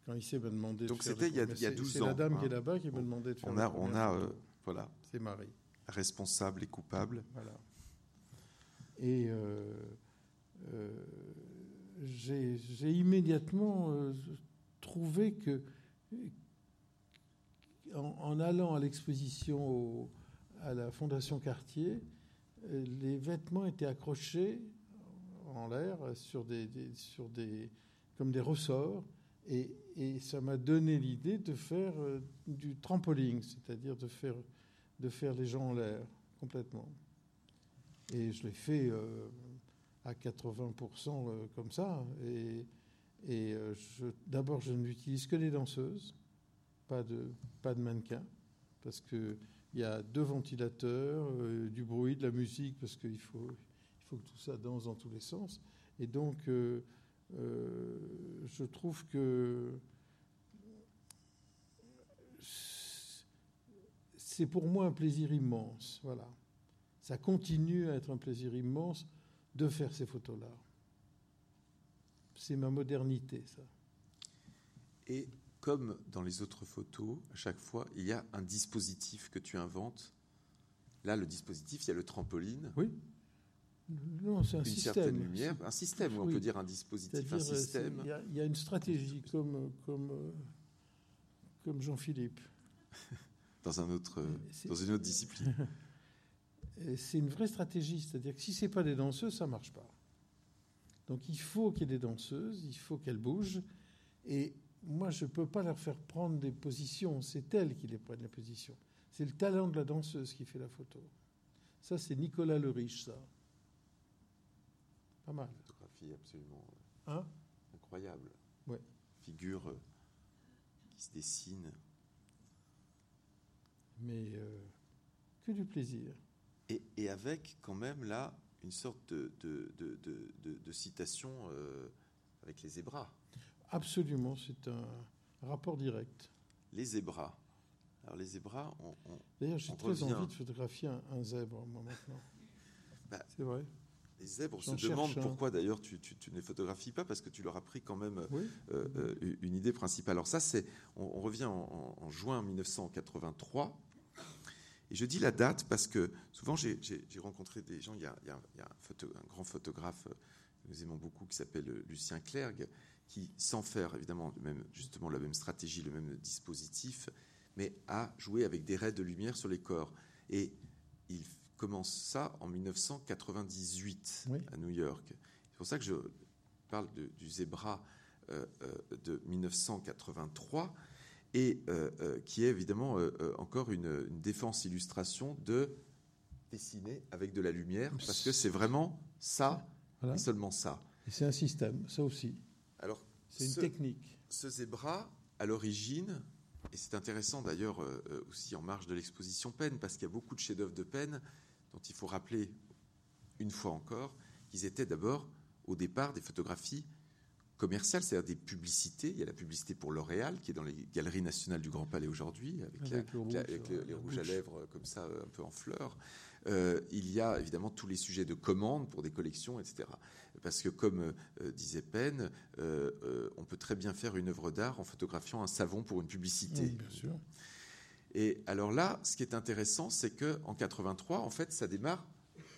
Quand il s'est me demandé. de Donc c'était il y a- photos. il y a C'est- 12 C'est ans, la dame hein. qui est là-bas qui m'a demandé de faire On a, on a, euh, voilà, C'est Marie. responsable et coupable. Voilà. Et euh, euh, j'ai immédiatement trouvé que, en, en allant à l'exposition à la Fondation Cartier, les vêtements étaient accrochés en l'air sur des, des- sur des, comme des ressorts. Et, ça m'a donné l'idée de faire euh, du trampoline, c'est-à-dire de faire, de faire les gens en l'air complètement. Et je l'ai fait euh, à 80% euh, comme ça. Et, d'abord, je n'utilise que les danseuses, pas de, pas de mannequins, parce qu'il y a deux ventilateurs, du bruit, de la musique, parce qu'il faut, il faut que tout ça danse dans tous les sens. Et donc, je trouve que c'est pour moi un plaisir immense. Voilà. Ça continue à être un plaisir immense de faire ces photos-là. C'est ma modernité, ça. Et comme dans les autres photos, à chaque fois, il y a un dispositif que tu inventes. Là, le dispositif, il y a le trampoline, Oui Non, c'est un une système. certaine lumière, un système, ou on Oui. peut dire un dispositif, un euh, système. il y, a- il y a une stratégie, comme, comme, euh, comme Jean-Philippe. dans, un autre, euh, dans une autre discipline. C'est une vraie stratégie, c'est-à-dire que si c'est pas des danseuses, ça marche pas. Donc il faut qu'il y ait des danseuses, il faut qu'elles bougent. Et moi, je ne peux pas leur faire prendre des positions, c'est elles qui les prennent les positions. C'est le talent de la danseuse qui fait la photo. Ça, c'est Nicolas le Riche, ça. Pas mal. Photographie absolument Hein? incroyable. Ouais. Figure euh, qui se dessine. Mais euh, que du plaisir. Et, et avec quand même là une sorte de, de, de, de- citation euh, avec les zébras. Absolument, c'est un rapport direct. Les zébras. Alors les zébras, on, on- D'ailleurs, j'ai très revient. envie de photographier un, un zèbre, moi, maintenant. Bah, c'est vrai? Les zèbres se demandent pourquoi d'ailleurs tu, tu- tu ne les photographies pas parce que tu leur as pris quand même Oui. euh, euh, une idée principale. Alors ça, c'est, on, on revient en, en- en juin 1983. Et je dis la date parce que souvent j'ai, rencontré des gens. Il y a, il y a- il y a un, photo- un grand photographe euh, que nous aimons beaucoup qui s'appelle euh, Lucien Clergue, qui, sans faire évidemment même, justement la même stratégie, le même dispositif, mais a joué avec des raies de lumière sur les corps. Et il commence ça en 1998 Oui. à New York. C'est pour ça que je parle de- du zébra euh, euh, de 1983 et euh, qui est évidemment encore une, une défense illustration de dessiner avec de la lumière parce que c'est vraiment ça Voilà. et seulement ça. Et c'est un système, ça aussi. Alors C'est une technique. ce zébra, à l'origine, et c'est intéressant d'ailleurs euh, aussi en marge de l'exposition Penn, parce qu'il y a beaucoup de chefs-d'œuvre de Penn dont il faut rappeler une fois encore qu'ils étaient d'abord, au départ, des photographies commerciales, c'est-à-dire des publicités. Il y a la publicité pour L'Oréal, qui est dans les galeries nationales du Grand Palais aujourd'hui, avec, la- Avec le rouge, la- avec les, rouges à lèvres euh, comme ça, euh, un peu en fleurs. Euh, il y a évidemment tous les sujets de commande pour des collections, etc. Parce que, comme euh, disait Penn, euh, on peut très bien faire une œuvre d'art en photographiant un savon pour une publicité. Oui, bien sûr. Et alors là, ce qui est intéressant, c'est que en 83, en fait, ça démarre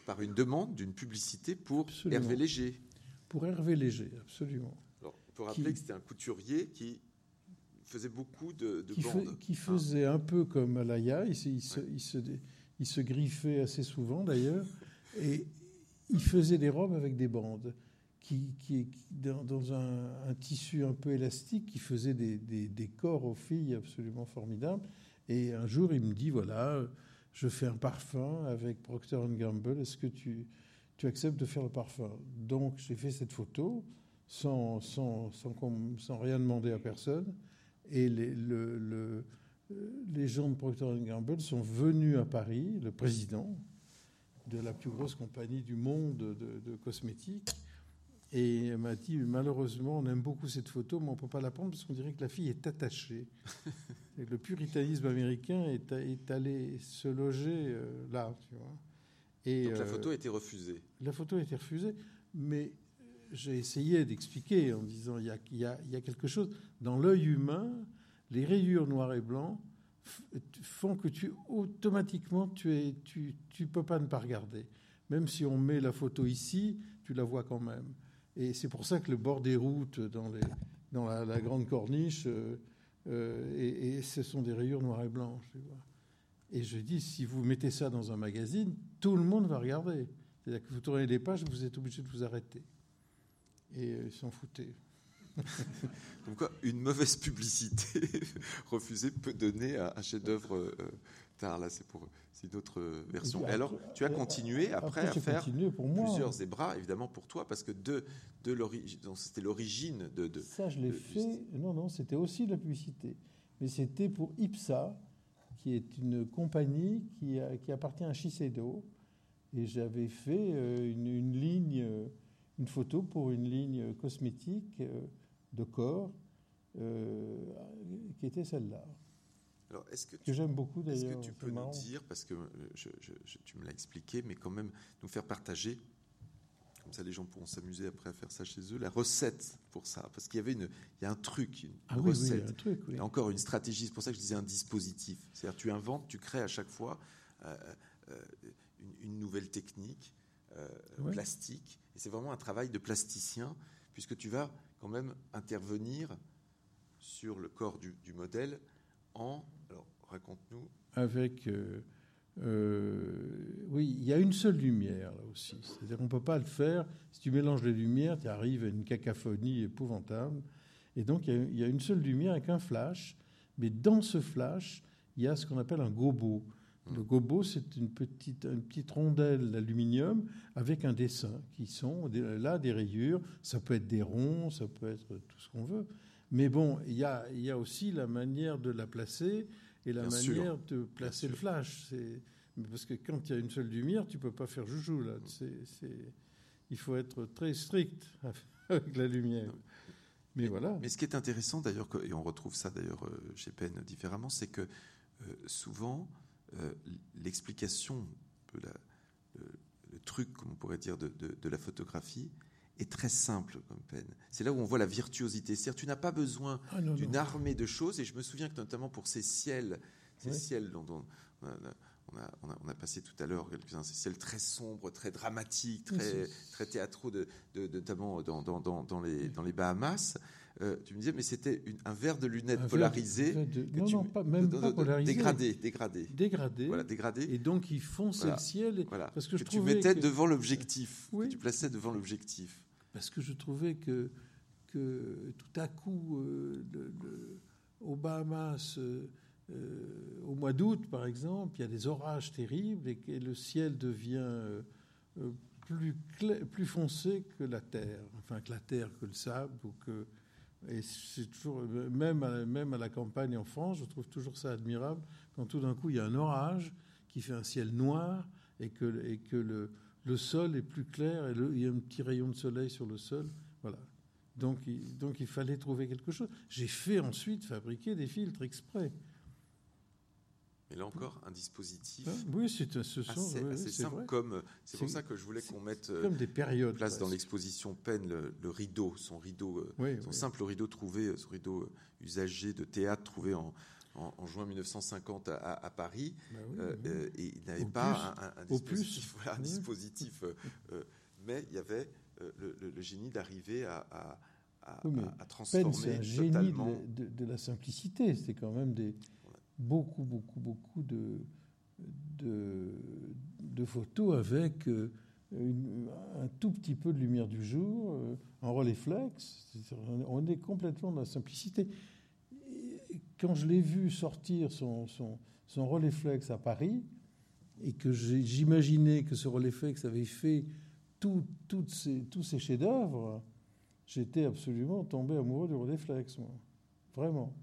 par une demande d'une publicité pour Absolument. Hervé Léger. Pour Hervé Léger, absolument. Alors, on peut rappeler Qui- que c'était un couturier qui faisait beaucoup de, de Qui, bandes. fait- qui hein. faisait un peu comme Alaya, il, se- il se, Ouais. il, se, il se griffait assez souvent d'ailleurs, et il faisait des robes avec des bandes, qui, qui, qui- dans, dans un, un tissu un peu élastique, qui faisait des, des- des corps aux filles absolument formidables. Et un jour, il me dit, voilà, je fais un parfum avec Procter Gamble, est-ce que tu, tu acceptes de faire le parfum? Donc j'ai fait cette photo sans, sans, sans, rien demander à personne. Et les, le- le- les gens de Procter Gamble sont venus à Paris, le président de la plus grosse compagnie du monde de, de cosmétiques, et elle m'a dit malheureusement, on aime beaucoup cette photo, mais on ne peut pas la prendre parce qu'on dirait que la fille est attachée. Et le puritanisme américain est, est allé se loger euh, là, tu vois. Et, Donc la euh, photo a été refusée. la photo a été refusée, mais j'ai essayé d'expliquer en disant il y a, il y a- il y a quelque chose. Dans l'œil humain, les rayures noir et blanc f- font que tu automatiquement tu es tu tu peux pas ne pas regarder. Même si on met la photo ici, tu la vois quand même. Et c'est pour ça que le bord des routes dans la, grande corniche euh, euh, et, ce sont des rayures noir et blanc. tu vois. Et je dis si vous mettez ça dans un magazine, tout le monde va regarder. C'est-à-dire que vous tournez les pages, vous êtes obligé de vous arrêter. Et euh, ils s'en foutaient. Donc une mauvaise publicité refusée peut donner un, chef-d'œuvre tard. Là, c'est pour c'est une autre version. Et Et alors, après- tu as continué après, à faire pour moi. plusieurs zébras, évidemment pour toi, parce que de, de l'origine, c'était l'origine de, de- Ça, je l'ai fait. Non, non, c'était aussi de la publicité. Mais c'était pour IPSA, qui est une compagnie qui, a- qui appartient à Shiseido. Et j'avais fait euh, une, une ligne, euh, une photo pour une ligne cosmétique euh, de corps, euh, qui était celle-là. Alors, est-ce que j'aime beaucoup est-ce d'ailleurs. que tu peux nous dire, parce que euh, je- je- je- tu me l'as expliqué, mais quand même nous faire partager, comme ça les gens pourront s'amuser après à faire ça chez eux, la recette pour ça, parce qu'il y avait une, il y a un truc, une Ah oui, oui, il y recette. a un truc, oui. Et encore une stratégie, c'est pour ça que je disais un dispositif. C'est-à-dire tu inventes, tu crées à chaque fois euh, euh, une, une nouvelle technique euh, Ouais. plastique. Et c'est vraiment un travail de plasticien, puisque tu vas quand même intervenir sur le corps du, du modèle en... Alors raconte-nous. avec euh, oui, il y a une seule lumière là aussi. C'est-à-dire qu'on ne peut pas le faire. Si tu mélanges les lumières, tu arrives à une cacophonie épouvantable. Et donc, il y, a une seule lumière avec un flash. Mais dans ce flash, il y a ce qu'on appelle un gobo. Le gobo, c'est une petite, une petite rondelle d'aluminium avec un dessin qui sont là des rayures. Ça peut être des ronds, ça peut être tout ce qu'on veut. Mais bon, il y a, il y a aussi la manière de la placer et la manière de placer le flash. Parce que quand il y a une seule lumière, tu peux pas faire joujou là. Il faut être très strict avec la lumière. Mais, voilà. Mais ce qui est intéressant d'ailleurs, et on retrouve ça d'ailleurs euh, chez Penn différemment, c'est que euh, souvent euh, l'explication, le, truc, comme on pourrait dire, de, la photographie est très simple comme peine. C'est là où on voit la virtuosité. C'est-à-dire, tu n'as pas besoin ah, d'une armée de choses. Et je me souviens que notamment pour ces ciels, ces ciels dont, on, a, on, a, passé tout à l'heure quelques-uns, ces ciels très sombres, très dramatiques, très, très théâtraux, de, notamment dans, dans, dans, les, dans les Bahamas. Euh, tu me disais, mais c'était un verre de lunettes polarisé. non, non, pas, même pas polarisé. Dégradé, dégradé. Dégradé. Voilà, dégradé. Et donc, il fonçait le ciel. Voilà. Parce que, je tu mettais devant l'objectif. Oui. Tu plaçais devant l'objectif. Parce que je trouvais que, tout à coup, euh, au Bahamas, euh, au mois d'août, par exemple, il y a des orages terribles et que le ciel devient plus, plus foncé que la terre, enfin que la terre, que le sable, et c'est toujours, même même à la campagne en France, je trouve toujours ça admirable quand tout d'un coup il y a un orage qui fait un ciel noir et que, et que le, le sol est plus clair et il y a un petit rayon de soleil sur le sol. Voilà. Donc il, donc il fallait trouver quelque chose. J'ai fait ensuite fabriquer des filtres exprès. Mais là encore, un dispositif. Hein? Oui, c'est ce sont, assez, simple. Comme c'est pour ça que je voulais qu'on mette comme des périodes, place dans l'exposition Peine le, rideau, son rideau, euh, son simple rideau trouvé, euh, ce rideau euh, usagé de théâtre trouvé en, en, juin 1950 à, Paris. Bah et il n'avait pas un, dispositif, un dispositif mais il y avait le, génie d'arriver à, à, à, transformer c'est un génie de, de, la simplicité. C'est quand même des, beaucoup, beaucoup, beaucoup de, de, photos avec euh, un tout petit peu de lumière du jour, euh, en relais-flex. On est complètement dans la simplicité. Quand je l'ai vu sortir son, son, son à Paris, et que j'imaginais que ce relais-flex avait fait tout, toutes ces, tous ces chefs-d'œuvre, j'étais absolument tombé amoureux du relais-flex, moi. Vraiment.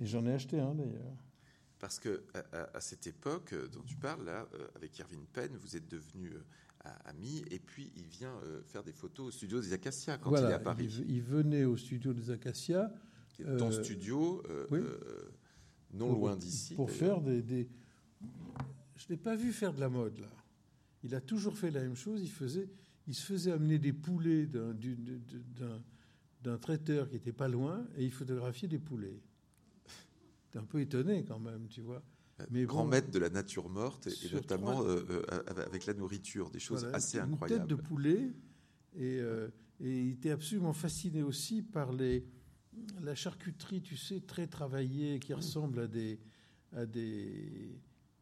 Et j'en ai acheté un d'ailleurs. Parce que à, cette époque euh, dont tu parles, là, euh, avec Irving Penn, vous êtes devenus euh, amis, et puis il vient faire des photos au studio des Acacias quand il est à Paris. Il, venait au studio des Acacias. Ton studio, non loin d'ici. Pour faire des, des... Je l'ai pas vu faire de la mode, là. Il a toujours fait la même chose. Il, faisait, il se faisait amener des poulets d'un traiteur qui était pas loin, et il photographiait des poulets un peu étonné quand même, tu vois. Euh, Mais grand maître de la nature morte et, notamment euh, euh, avec la nourriture, des choses assez incroyables. Une tête de poulet et, et, il était absolument fasciné aussi par les, la charcuterie, tu sais, très travaillée qui ressemble à des, à des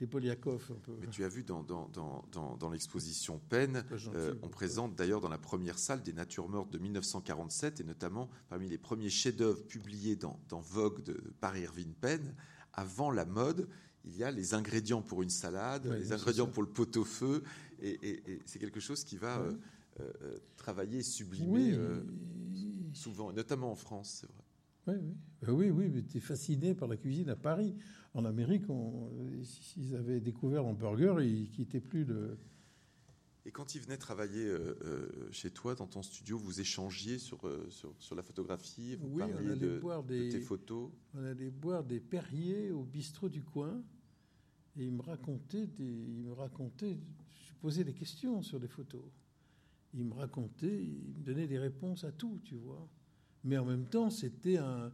des un peu. Mais tu as vu dans, dans, dans, dans, l'exposition Peine, euh, on présente d'ailleurs dans la première salle des natures mortes de 1947 et notamment parmi les premiers chefs-d'œuvre publiés dans, Vogue de, par Irving Penn, avant la mode, il y a les ingrédients pour une salade, les ingrédients pour le pot-au-feu, et, c'est quelque chose qui va euh, euh, travailler sublimer souvent, notamment en France, c'est vrai. Oui, oui, oui, oui mais tu es fasciné par la cuisine à Paris en Amérique, s'ils avaient découvert un burger, ils quittaient plus de. Et quand ils venaient travailler euh, euh, chez toi, dans ton studio, vous échangiez sur, euh, sur, la photographie vous Oui, on allait de, boire des, tes photos? On allait boire des Perriers au bistrot du coin. Et il me racontait, des, il me racontait, je posais des questions sur les photos. Il me racontait, il me donnait des réponses à tout, tu vois. Mais en même temps, c'était un,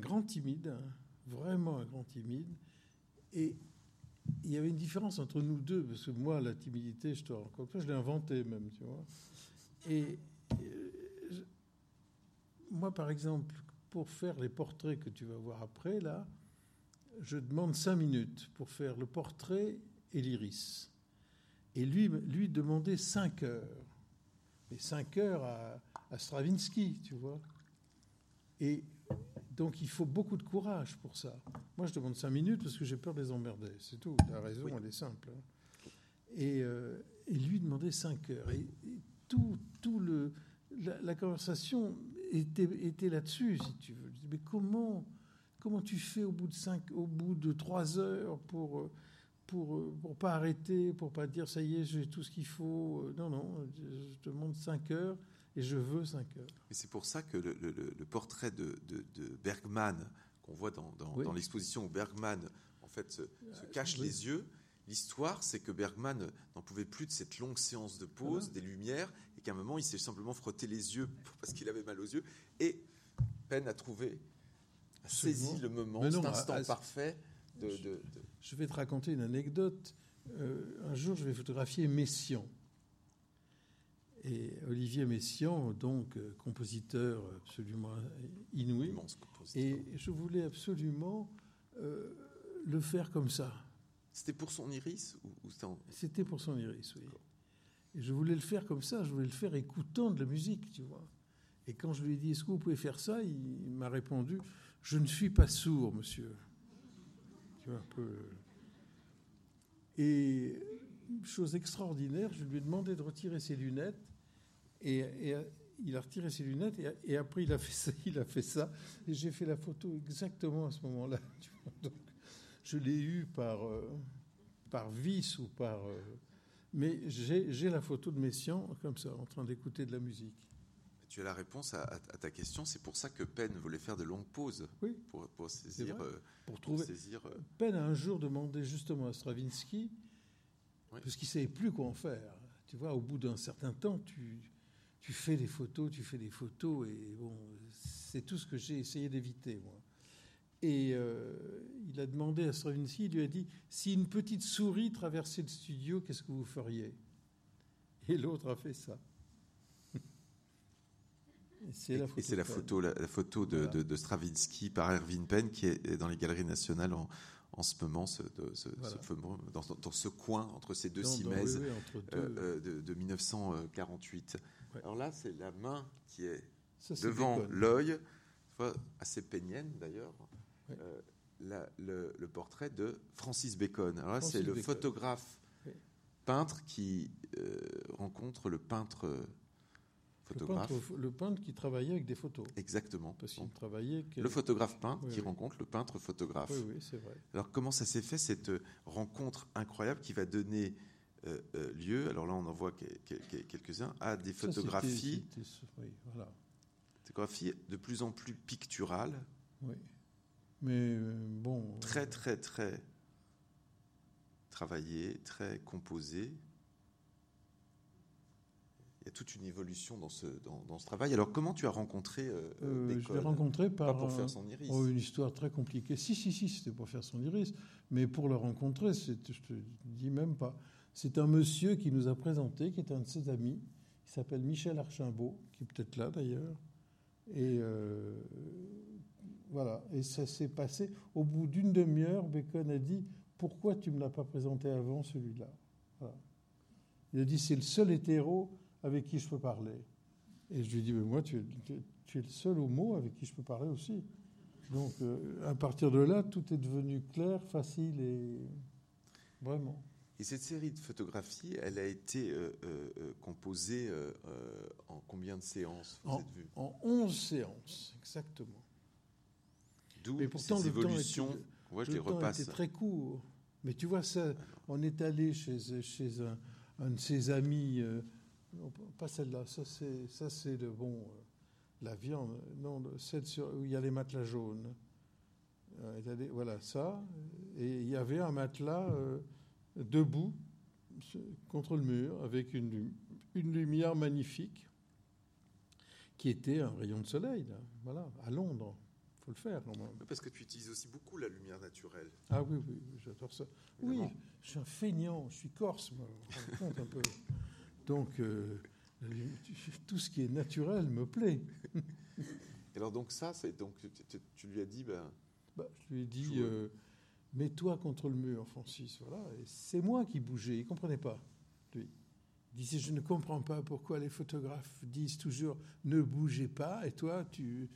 grand timide. Hein vraiment un grand timide. Et il y avait une différence entre nous deux, parce que moi, la timidité, je te encore je l'ai inventé même, tu vois. Et euh, moi, par exemple, pour faire les portraits que tu vas voir après, là, je demande cinq minutes pour faire le portrait et l'iris. Et lui, lui demandait 5 heures. Et 5 heures à Stravinsky, tu vois. Et donc il faut beaucoup de courage pour ça. Moi, je demande 5 minutes parce que j'ai peur de les emmerder. C'est tout. La raison, elle est simple. hein. Et, euh, et lui demandait 5 heures. Et, et tout, tout le, la, la conversation était, était là-dessus, si tu veux. Mais comment, comment tu fais au bout de, cinq, au bout de 3 heures pour, euh, pour, euh, pour pas arrêter, pour pas dire ça y est, j'ai tout ce qu'il faut Non, non, je, je demande 5 heures et je veux 5 heures. Et c'est pour ça que le, le- le- le portrait de, de- de Bergman, qu'on voit dans, dans- Oui. dans l'exposition où Bergman en fait, se, se cache oui. les yeux, l'histoire, c'est que Bergman n'en pouvait plus de cette longue séance de pause, des lumières, et qu'à un moment, il s'est simplement frotté les yeux parce qu'il avait mal aux yeux. Et Penn a trouvé, a saisi Absolument. le moment, cet instant à- à- parfait de, de- de- Je vais te raconter une anecdote. Euh, un jour, je vais photographier Messiaen. Et Olivier Messiaen, donc euh, compositeur absolument inouï, immense compositeur. et je voulais absolument euh, le faire comme ça. C'était pour son iris ou, ou c'était pour son iris, oui. Et je voulais le faire comme ça, je voulais le faire écoutant de la musique, tu vois. Et quand je lui ai dit, est-ce que vous pouvez faire ça Il m'a répondu, je ne suis pas sourd, monsieur. Tu vois, un peu. Et chose extraordinaire, je lui ai demandé de retirer ses lunettes. Et, et, euh, il a retiré ses lunettes et, et après il a fait ça, il a fait ça et j'ai fait la photo exactement à ce moment-là. Donc je l'ai eu par euh, par vice ou par euh, mais j'ai la photo de Messiaen comme ça en train d'écouter de la musique. Tu as la réponse à, à- à ta question. C'est pour ça que Penn voulait faire de longues pauses Oui. pour, pour saisir, vrai. Pour pour trouver saisir Penn a un jour demandé justement à Stravinsky Oui. parce qu'il savait plus quoi en faire. Tu vois, au bout d'un certain temps, tu tu fais des photos, tu fais des photos et bon, c'est tout ce que j'ai essayé d'éviter moi. Et euh, il a demandé à Stravinsky, il lui a dit si une petite souris traversait le studio, qu'est-ce que vous feriez? Et l'autre a fait ça. Et c'est la photo. La photo, la, la photo de, Voilà. de- de Stravinsky par Erwin Penn qui est dans les galeries nationales en, en ce moment, ce- de- ce- Voilà. ce fameux- dans, dans ce coin entre ces deux oui, oui, deux. euh, euh, de, de 1948. Ouais. Alors là, c'est la main qui est Ça, devant l'œil, assez peignenne d'ailleurs, Ouais. euh, la- le, le portrait de Francis Bacon. Alors là, c'est le photographe peintre qui euh, rencontre le peintre euh, Le peintre, le peintre qui travaillait avec des photos. Exactement. Parce qu'il travaillait. que- le photographe peintre Oui, qui oui. rencontre le peintre photographe. Oui, oui, c'est vrai. Alors comment ça s'est fait cette euh, rencontre incroyable qui va donner euh, euh, lieu, alors là on en voit que- que- que- quelques-uns, à des Ça, photographies, oui, voilà. photographies de plus en plus picturales, Oui. Mais euh, bon. très très très travaillées, très composées. Il y a toute une évolution dans ce, dans, dans ce travail. Alors comment tu as rencontré euh, euh, je l'ai rencontré par. Pas pour faire son iris. Oh, une histoire très compliquée. Si, si, si, c'était pour faire son iris. Mais pour le rencontrer, je te dis même pas. C'est un monsieur qui nous a présenté, qui est un de ses amis. Il s'appelle Michel Archimbault, qui est peut-être là d'ailleurs. Et euh, voilà. Et ça s'est passé. Au bout d'une demi-heure, Bacon a dit Pourquoi tu ne me l'as pas présenté avant celui-là? Voilà. Il a dit C'est le seul hétéro avec qui je peux parler. Et je lui dit Mais moi, tu, tu- tu es le seul homo avec qui je peux parler aussi. Donc, euh, à partir de là, tout est devenu clair, facile et. Vraiment. Et cette série de photographies, elle a été euh, euh, composée en combien de séances vous En- êtes vus En 11 séances, exactement. D'où ces temps évolutions. était- je le les temps repasse. était très court. Mais tu vois, ça, on est allé chez, chez un, un de ses amis. Non, pas celle-là, ça c'est, ça c'est le bon. euh, la viande, non, le- celle sur, où il y a les matelas jaunes. Euh, voilà, ça. Et il y avait un matelas euh, debout contre le mur avec une, une lumière magnifique qui était un rayon de soleil, là. Voilà, à Londres. Il faut le faire quand même. Parce que tu utilises aussi beaucoup la lumière naturelle. Ah oui, oui, j'adore ça. Oui, je suis un feignant, je suis corse, moi, rendez compte un peu. Donc, euh, tout ce qui est naturel me plaît. Et alors donc ça, c'est donc tu, lui as dit, ben, Bah, je lui ai dit, euh, Mets-toi contre le mur, Francis. Voilà. Et c'est moi qui bougeais. Il ne comprenait pas, lui. Il disait Je ne comprends pas pourquoi les photographes disent toujours ne bougez pas, et toi, tu.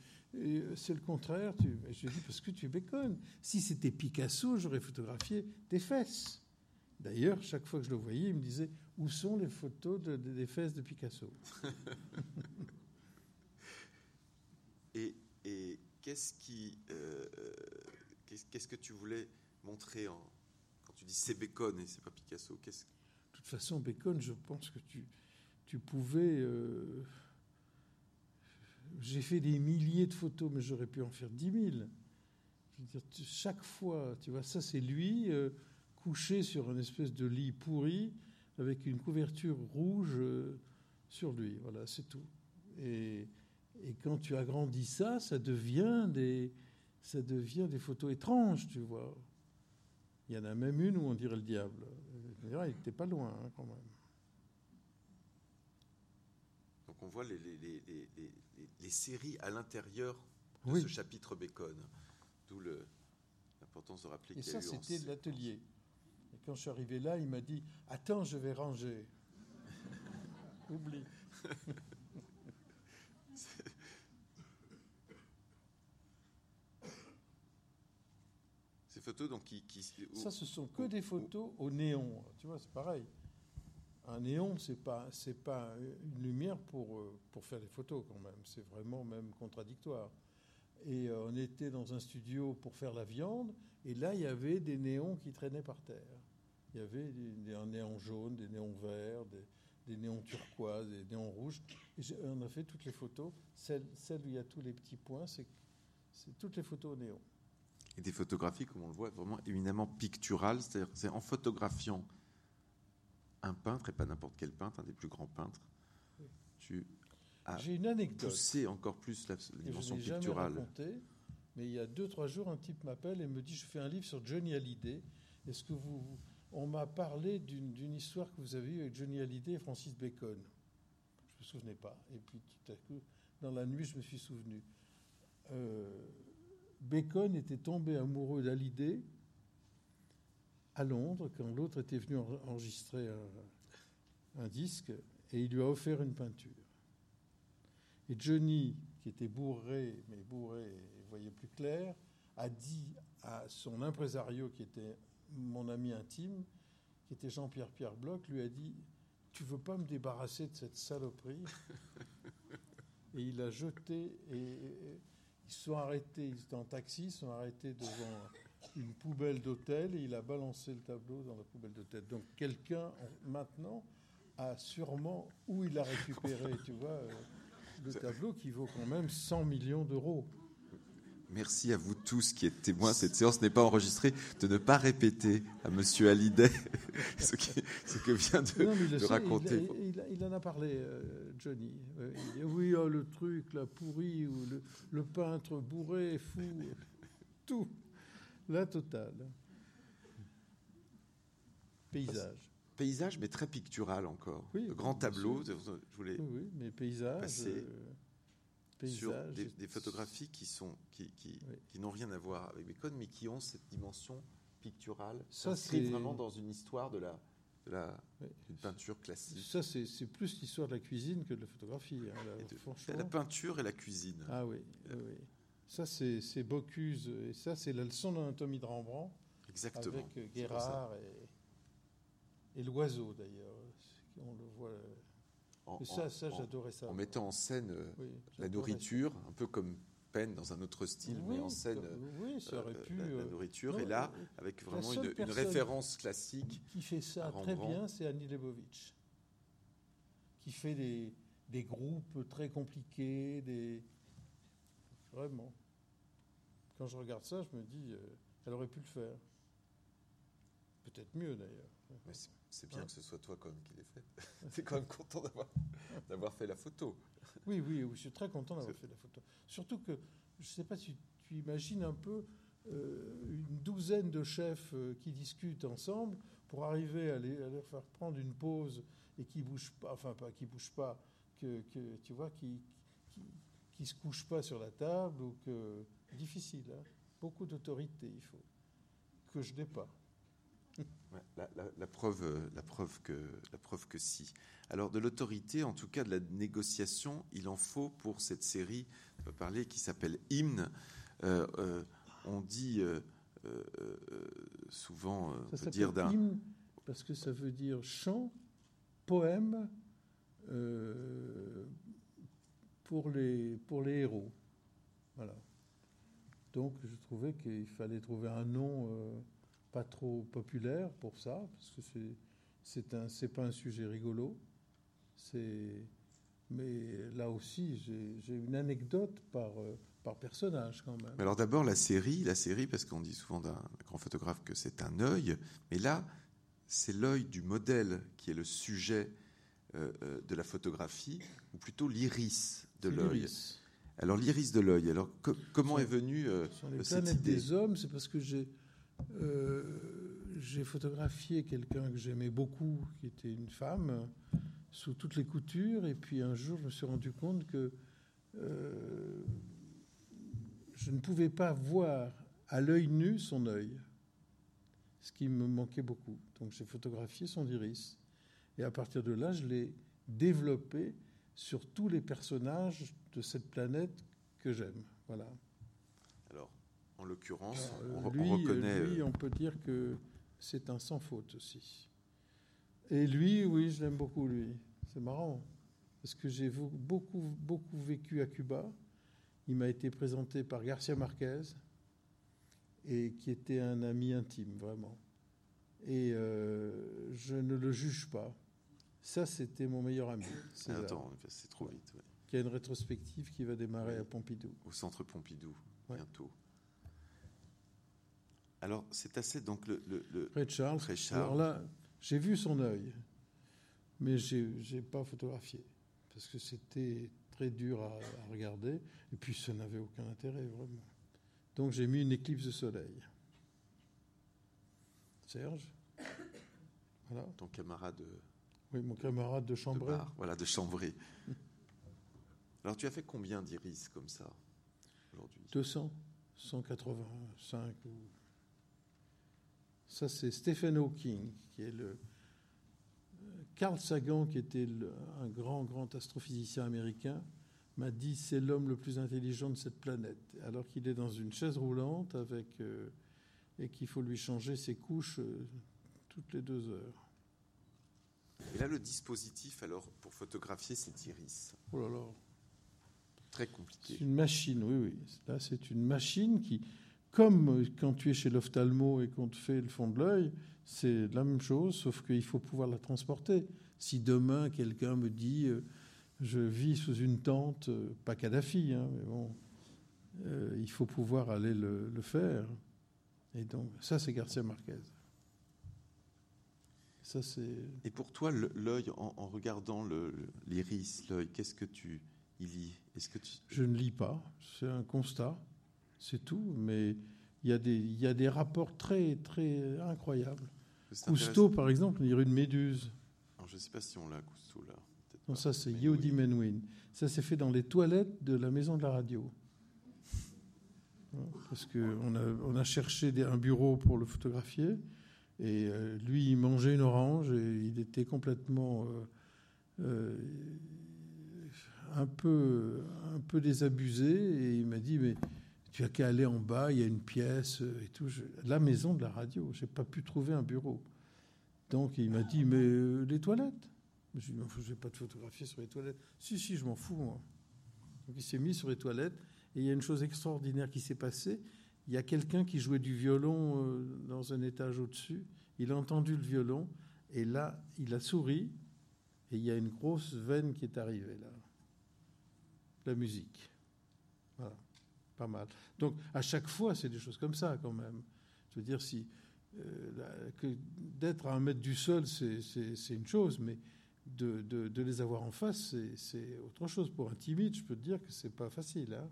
C'est le contraire. Tu... Et je dis Parce que tu béconnes. Si c'était Picasso, j'aurais photographié tes fesses. D'ailleurs, chaque fois que je le voyais, il me disait Où sont les photos de, des fesses de Picasso? Et, et qu'est-ce qui. Euh, qu'est-ce que tu voulais montrer en, quand tu dis c'est Bacon et c'est pas Picasso qu'est-ce... De toute façon, Bacon, je pense que tu, tu pouvais. Euh, j'ai fait des milliers de photos, mais j'aurais pu en faire dix mille. Je veux dire, chaque fois, tu vois, ça c'est lui euh, couché sur une espèce de lit pourri avec une couverture rouge euh, sur lui. Voilà, c'est tout. Et, et, quand tu agrandis ça, ça devient des, ça devient des photos étranges, tu vois. Il y en a même une où on dirait le diable. Il n'était pas loin hein, quand même. Donc on voit les, les, les, les séries à l'intérieur de oui. ce chapitre Bacon, d'où l'importance de rappeler Et ça, c'était de l'atelier. Et quand je suis arrivé là, il m'a dit Attends, je vais ranger. Oublie. photos donc, qui, qui, Ça, ce sont que des photos au néon. Tu vois, c'est pareil. Un néon, c'est pas, c'est pas une lumière pour, euh, pour faire des photos quand même. C'est vraiment même contradictoire. Et euh, on était dans un studio pour faire la viande, et là, il y avait des néons qui traînaient par terre. Il y avait des, des néons jaunes, des néons verts, des, des néons turquoises, des néons rouges. Et on a fait toutes les photos. Celle, celle où il y a tous les petits points, c'est, c'est toutes les photos au néon et des photographies, comme on le voit, vraiment éminemment picturales. C'est-à-dire c'est en photographiant un peintre, et pas n'importe quel peintre, un des plus grands peintres, tu as J'ai une anecdote. poussé encore plus la, dimension je picturale. Jamais raconté, mais il y a deux, trois jours, un type m'appelle et me dit, je fais un livre sur Johnny Hallyday. Est-ce que vous... On m'a parlé d'une histoire que vous avez eue avec Johnny Hallyday et Francis Bacon? Je ne me souvenais pas. Et puis tout à coup, dans la nuit, je me suis souvenu. Euh, Bacon était tombé amoureux d'Hallyday à Londres quand l'autre était venu enregistrer un, disque et il lui a offert une peinture. Et Johnny, qui était bourré, mais bourré et voyait plus clair, a dit à son impresario, qui était mon ami intime, qui était Jean-Pierre Pierre Bloch, lui a dit Tu veux pas me débarrasser de cette saloperie? Et il a jeté. Et, ils sont arrêtés, ils étaient en taxi, ils sont arrêtés devant une poubelle d'hôtel et il a balancé le tableau dans la poubelle d'hôtel. Donc quelqu'un maintenant a sûrement où il a récupéré, tu vois, euh, le tableau qui vaut quand même 100 millions d'euros. Merci à vous tous qui êtes témoins. Cette séance n'est pas enregistrée. De ne pas répéter à Monsieur Hallyday ce, que vient de, raconter. Il, en a parlé, euh, Johnny. oui, oh, le truc, la pourri, ou le, peintre bourré, fou, tout. La totale. Paysage. Paysage, mais très pictural encore. Oui, le grand tableau. Je voulais oui, mais paysage sur des, photographies qui, sont, qui, qui, qui n'ont rien à voir avec Bacon, mais qui ont cette dimension picturale, ça c'est vraiment dans une histoire de la, de la peinture classique. Ça c'est, plus l'histoire de la cuisine que de la photographie. Hein, la peinture et la cuisine. Ah oui, oui, Ça c'est, c'est Bocuse et ça c'est la leçon d'anatomie de Rembrandt. Exactement. Avec euh, Guérard et, et l'oiseau d'ailleurs. On le voit en, ça, ça j'adorais ça. En mettant en scène euh, la nourriture, un peu comme peine dans un autre style, mais en scène oui, ça aurait pu, la, la, euh, nourriture. et là, avec vraiment une, une, référence classique. Qui fait ça très bien, c'est Annie Lebovitch, qui fait des, des, groupes très compliqués, des vraiment. Quand je regarde ça, je me dis, euh, elle aurait pu le faire. Peut-être mieux d'ailleurs. C'est bien que ce soit toi quand même qui l'ait fait. tu es quand même content d'avoir fait la photo. Oui, oui, oui, je suis très content d'avoir fait la photo. Surtout que, je ne sais pas si tu imagines un peu euh, une douzaine de chefs euh, qui discutent ensemble pour arriver à, les, leur faire prendre une pause et qui bougent pas, enfin pas qui bougent pas, que, que tu vois, qui, qui, qui, se couchent pas sur la table ou que difficile. Hein. Beaucoup d'autorité, il faut. que je n'ai pas. La, la, preuve, la, preuve que, la preuve que si. Alors de l'autorité, en tout cas de la négociation, il en faut pour cette série on parler qui s'appelle Hymne. Euh, euh, on dit euh, souvent, ça peut dire d'un hymne parce que ça veut dire chant, poème pour les pour les héros. Voilà. Donc je trouvais qu'il fallait trouver un nom pas trop populaire pour ça, parce que c'est c'est un c'est pas un sujet rigolo. C'est mais là aussi j'ai une anecdote par par personnage quand même. Alors d'abord la série, la série parce qu'on dit souvent d'un grand photographe que c'est un œil, mais là c'est l'œil du modèle qui est le sujet euh, euh, de la photographie, ou plutôt l'iris de l'œil. Alors l'iris de l'œil. Alors comment est venue euh, cette idée des hommes C'est parce que j'ai euh, j'ai photographié quelqu'un que j'aimais beaucoup, qui était une femme, sous toutes les coutures. Et puis un jour, je me suis rendu compte que euh, je ne pouvais pas voir à l'œil nu son œil, ce qui me manquait beaucoup. Donc j'ai photographié son iris. Et à partir de là, je l'ai développé sur tous les personnages de cette planète que j'aime. Voilà. En l'occurrence, on, reconnaît. Lui, euh, on peut dire que c'est un sans faute aussi. Et lui, oui, je l'aime beaucoup, lui. C'est marrant. Parce que j'ai beaucoup, beaucoup vécu à Cuba. Il m'a été présenté par Garcia Marquez, et qui était un ami intime, vraiment. Et euh, je ne le juge pas. Ça, c'était mon meilleur ami. C'est Attends, c'est trop vite. Ouais. Il y a une rétrospective qui va démarrer à Pompidou. Au centre Pompidou, bientôt. Alors, c'est assez donc le, le, Ray Charles. Alors là, j'ai vu son œil, mais j'ai n'ai pas photographié parce que c'était très dur à, regarder et puis ça n'avait aucun intérêt vraiment. Donc j'ai mis une éclipse de soleil. Serge, voilà. Ton camarade. Oui, mon camarade de Chambray. voilà, de Chambray. Alors tu as fait combien d'iris comme ça aujourd'hui? 200, 185 ou ça, c'est Stephen Hawking, qui est le. Carl Sagan, qui était un grand, grand astrophysicien américain, m'a dit c'est l'homme le plus intelligent de cette planète, alors qu'il est dans une chaise roulante avec, euh, et qu'il faut lui changer ses couches euh, toutes les deux heures. Et là, le dispositif, alors, pour photographier cet iris Oh là là. Très compliqué. C'est une machine, oui, oui. Là, c'est une machine qui, comme quand tu es chez l'ophtalmo et qu'on te fait le fond de l'œil, c'est la même chose, sauf qu'il faut pouvoir la transporter. Si demain quelqu'un me dit euh, je vis sous une tente, euh, pas Kadhafi, hein, mais bon, euh, il faut pouvoir aller le, faire. Et donc, ça, c'est Garcia Marquez. Ça, c'est... Et pour toi, l'œil, en, regardant l'iris, l'œil, qu'est-ce que tu y lis? Est-ce que tu... Je ne lis pas, c'est un constat c'est tout. Mais il y, a des, il y a des rapports très, très incroyables. Cousteau, par exemple, lire une méduse. je ne sais pas si on l'a, Cousteau, là. Non, ça, c'est Yodi Menwin. Ça, s'est fait dans les toilettes de la maison de la radio. Parce qu'on a, on a cherché un bureau pour le photographier. Et euh, lui, il mangeait une orange et il était complètement euh, euh, un, peu, un peu désabusé. Et il m'a dit, mais tu as qu'à aller en bas, il y a une pièce euh, et tout. la maison de la radio, j'ai pas pu trouver un bureau. Donc il m'a dit, mais euh, les toilettes? Je lui ai dit, je n'ai pas de photographier sur les toilettes. Si, si, je m'en fous, moi. Donc il s'est mis sur les toilettes et il y a une chose extraordinaire qui s'est passée. Il y a quelqu'un qui jouait du violon euh, dans un étage au-dessus. Il a entendu le violon et là, il a souri et il y a une grosse veine qui est arrivée là. La musique. Pas mal. Donc à chaque fois, c'est des choses comme ça quand même. Je veux dire, si euh, d'être à un mètre du sol, c'est une chose, mais de, de, les avoir en face, c'est autre chose. Pour un timide, je peux te dire que c'est pas facile. Hein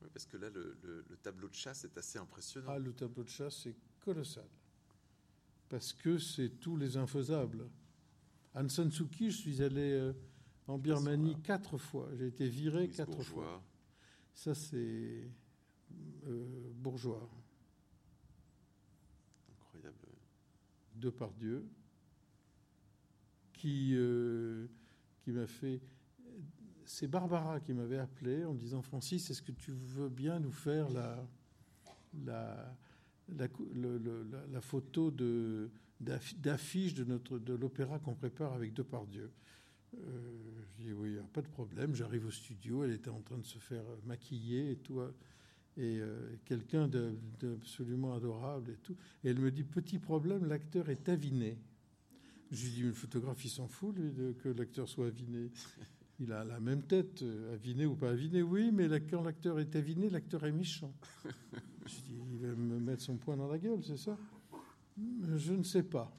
oui, parce que là, le, le, tableau de chasse est assez impressionnant. Ah, le tableau de chasse, c'est colossal. Parce que c'est tous les infaisables. Suu Kyi, je suis allé euh, en Birmanie quatre fois. J'ai été viré quatre fois. Ça, c'est euh, bourgeois. Depardieu, qui, euh, qui m'a fait. C'est Barbara qui m'avait appelé en disant Francis, est-ce que tu veux bien nous faire la, la, la, la photo de, d'affiche de, notre, de l'opéra qu'on prépare avec Depardieu euh, Je dis oui, pas de problème. J'arrive au studio, elle était en train de se faire maquiller et tout. Et euh, quelqu'un d'absolument adorable et tout. Et elle me dit Petit problème, l'acteur est aviné. Je lui dis, une photographe, il s'en fout, lui, de, que l'acteur soit aviné. Il a la même tête, euh, aviné ou pas aviné, oui, mais quand l'acteur est aviné, l'acteur est méchant. Je dis, il va me mettre son poing dans la gueule, c'est ça? Je ne sais pas.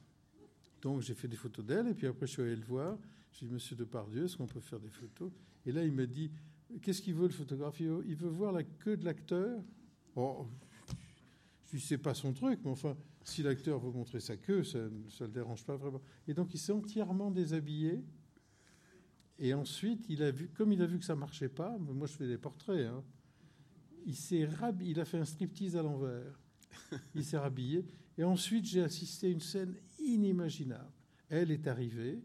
Donc j'ai fait des photos d'elle, et puis après je suis allé le voir. J'ai dit, Monsieur Depardieu, est-ce qu'on peut faire des photos? Et là, il me dit, qu'est-ce qu'il veut le photographe? Il veut, voir la queue de l'acteur. Oh, je sais pas son truc, mais enfin, si l'acteur veut montrer sa queue, ça ne le dérange pas vraiment. Et donc il s'est entièrement déshabillé. Et ensuite, il a vu, comme il a vu que ça marchait pas, moi je fais des portraits, hein, il s'est il a fait un striptease à l'envers. Il s'est rhabillé. Et ensuite, j'ai assisté à une scène inimaginable. Elle est arrivée,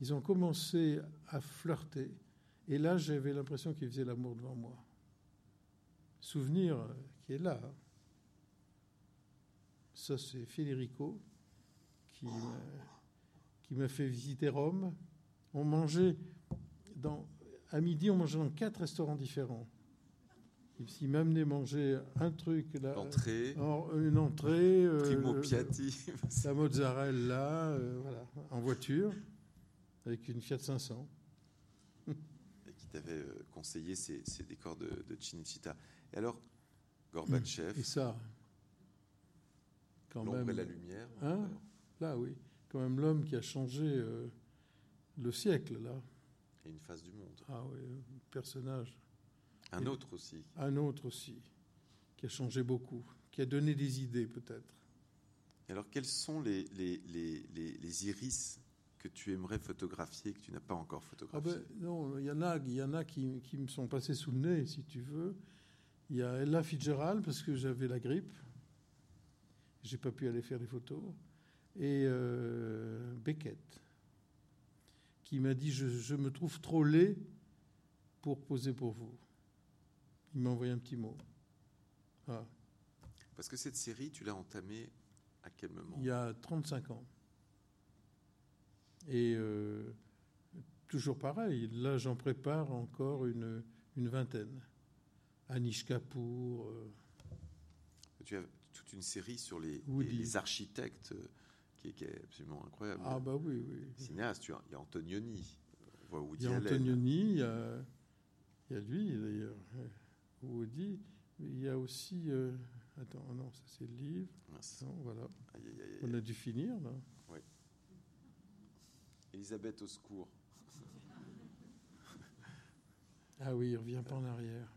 ils ont commencé à flirter. Et là, j'avais l'impression qu'ils faisaient l'amour devant moi. Souvenir qui est là. Hein. Ça, c'est Federico qui m'a fait visiter Rome. On mangeait dans, à midi, on mangeait dans quatre restaurants différents. Il m'a amené manger un truc là, Entrée. une entrée, euh, primo piatti, la mozzarella, euh, voilà, en voiture avec une Fiat 500. Et t'avait euh, conseillé ces, décors de, de Cinecittà. Et alors, Gorbatchev. Et ça, quand même. la lumière. Hein là, oui. Quand même l'homme qui a changé euh, le siècle, là. Et une face du monde. Ah oui, personnage. Un autre aussi. Un autre aussi, qui a changé beaucoup, qui a donné des idées peut-être. Alors, quels sont les, les, les, les, iris que tu aimerais photographier que tu n'as pas encore photographié ah ben, Non, il y en a, il y en a qui, qui, me sont passés sous le nez, si tu veux. Il y a Ella Fitzgerald, parce que j'avais la grippe. J'ai pas pu aller faire des photos. Et euh, Beckett, qui m'a dit je, me trouve trop laid pour poser pour vous. Il m'a envoyé un petit mot. Ah. Parce que cette série, tu l'as entamée à quel moment? Il y a 35 ans. Et euh, toujours pareil, là j'en prépare encore une, une vingtaine. Anish Kapoor. Euh, tu as, toute une série sur les, les, architectes euh, qui est, qui est, absolument incroyable. Ah bah oui, oui. Cinéaste, il y a Antonioni. On voit Woody il y a Antonioni, il y a, il y a lui d'ailleurs, Woody. Il y a aussi... Euh, attends, non, ça c'est le livre. Non, voilà. On a dû finir là. Elisabeth au secours. ah oui, il revient pas en arrière.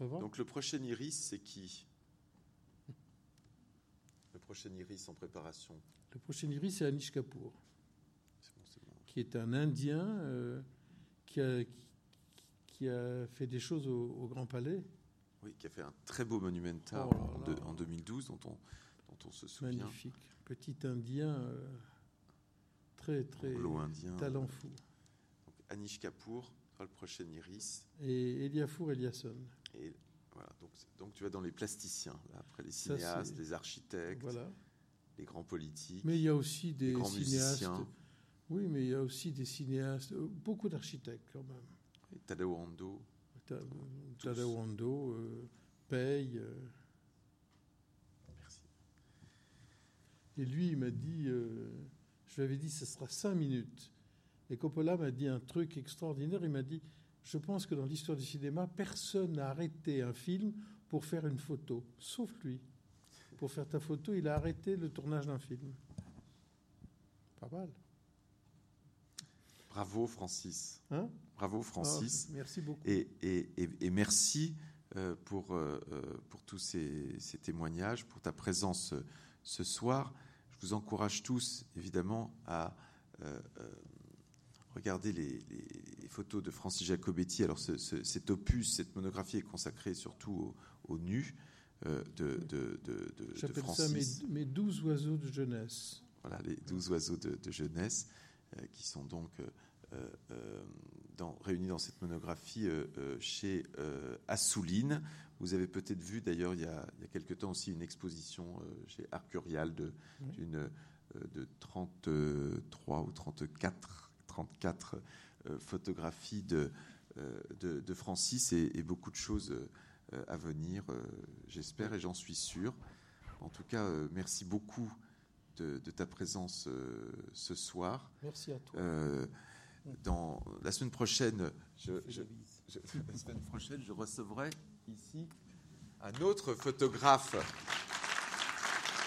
Donc le prochain iris, c'est qui? Le prochain iris en préparation Le prochain iris, c'est Anish Kapoor, qui est un Indien euh, qui, a, qui, a, fait des choses au, Grand Palais. Oui, qui a fait un très beau monumental oh en, 2012 dont on, dont on se souvient. Magnifique. Petit Indien euh, très, très indien, talent fou. Donc Anish Kapoor, le prochain iris. Et Eliafour Eliasson. Et voilà, donc, donc tu vas dans les plasticiens, après les cinéastes, les architectes, les grands politiques. Mais il y a aussi des cinéastes. Oui, mais il y a aussi des cinéastes, euh, beaucoup d'architectes quand même. Et Tadao Ando. Tadao Ando, euh, Paye. Euh. Merci. Et lui, il m'a dit, je lui avais dit, ce sera cinq minutes. Et Coppola m'a dit un truc extraordinaire. Il m'a dit Je pense que dans l'histoire du cinéma, personne n'a arrêté un film pour faire une photo, sauf lui. Pour faire ta photo, il a arrêté le tournage d'un film. Pas mal. Bravo, Francis. Hein? Bravo, Francis. Ah, merci beaucoup. Et, et, merci euh, pour, euh, euh, pour tous ces, ces, témoignages, pour ta présence ce soir. Je vous encourage tous, évidemment, à regardez les, photos de Francis Jacobetti. Alors, cet opus, cette monographie est consacrée surtout au, nu euh, de, de, de, J'appelle ça mes, douze oiseaux de jeunesse. Voilà, les douze oiseaux de, jeunesse qui sont donc dans, réunis dans cette monographie chez Assouline. Vous avez peut-être vu d'ailleurs il, y a quelque temps aussi une exposition chez Arcurial d'une de 33 ou 34, 34 euh, photographies de, euh, de, Francis et, beaucoup de choses euh, à venir, j'espère et j'en suis sûr. En tout cas, merci beaucoup de, ta présence ce soir. Merci à toi. Dans la semaine prochaine, je, la semaine prochaine, je recevrai ici un autre photographe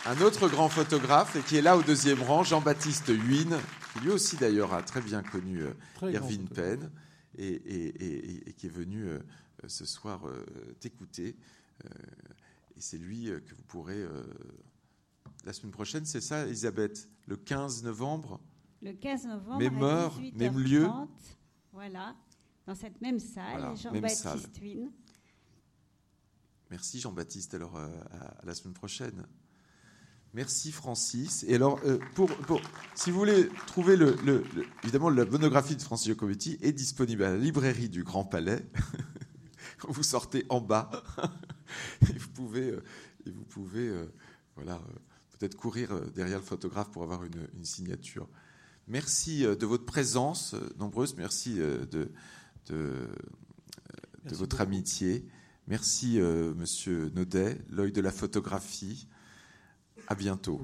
un autre grand photographe et qui est là au deuxième rang, Jean-Baptiste Huynh, qui lui aussi d'ailleurs a très bien connu euh, Irving Penn et, qui est venu euh, ce soir euh, t'écouter. et c'est lui que vous pourrez la semaine prochaine, c'est ça, Elisabeth, le 15 novembre. Le 15 novembre. Même heure, même lieu. Voilà, dans cette même salle, Jean-Baptiste Huynh. Merci Jean-Baptiste. Alors à la semaine prochaine. Merci Francis. Et alors, euh, pour, si vous voulez trouver le, évidemment la monographie de Francis Giacometti est disponible à la librairie du Grand Palais. vous sortez en bas et vous pouvez, euh, et vous pouvez, euh, voilà, peut-être courir derrière le photographe pour avoir une, signature. Merci de votre présence nombreuse. Merci de, de, votre amitié. Merci Monsieur Naudet, l'œil de la photographie. À bientôt.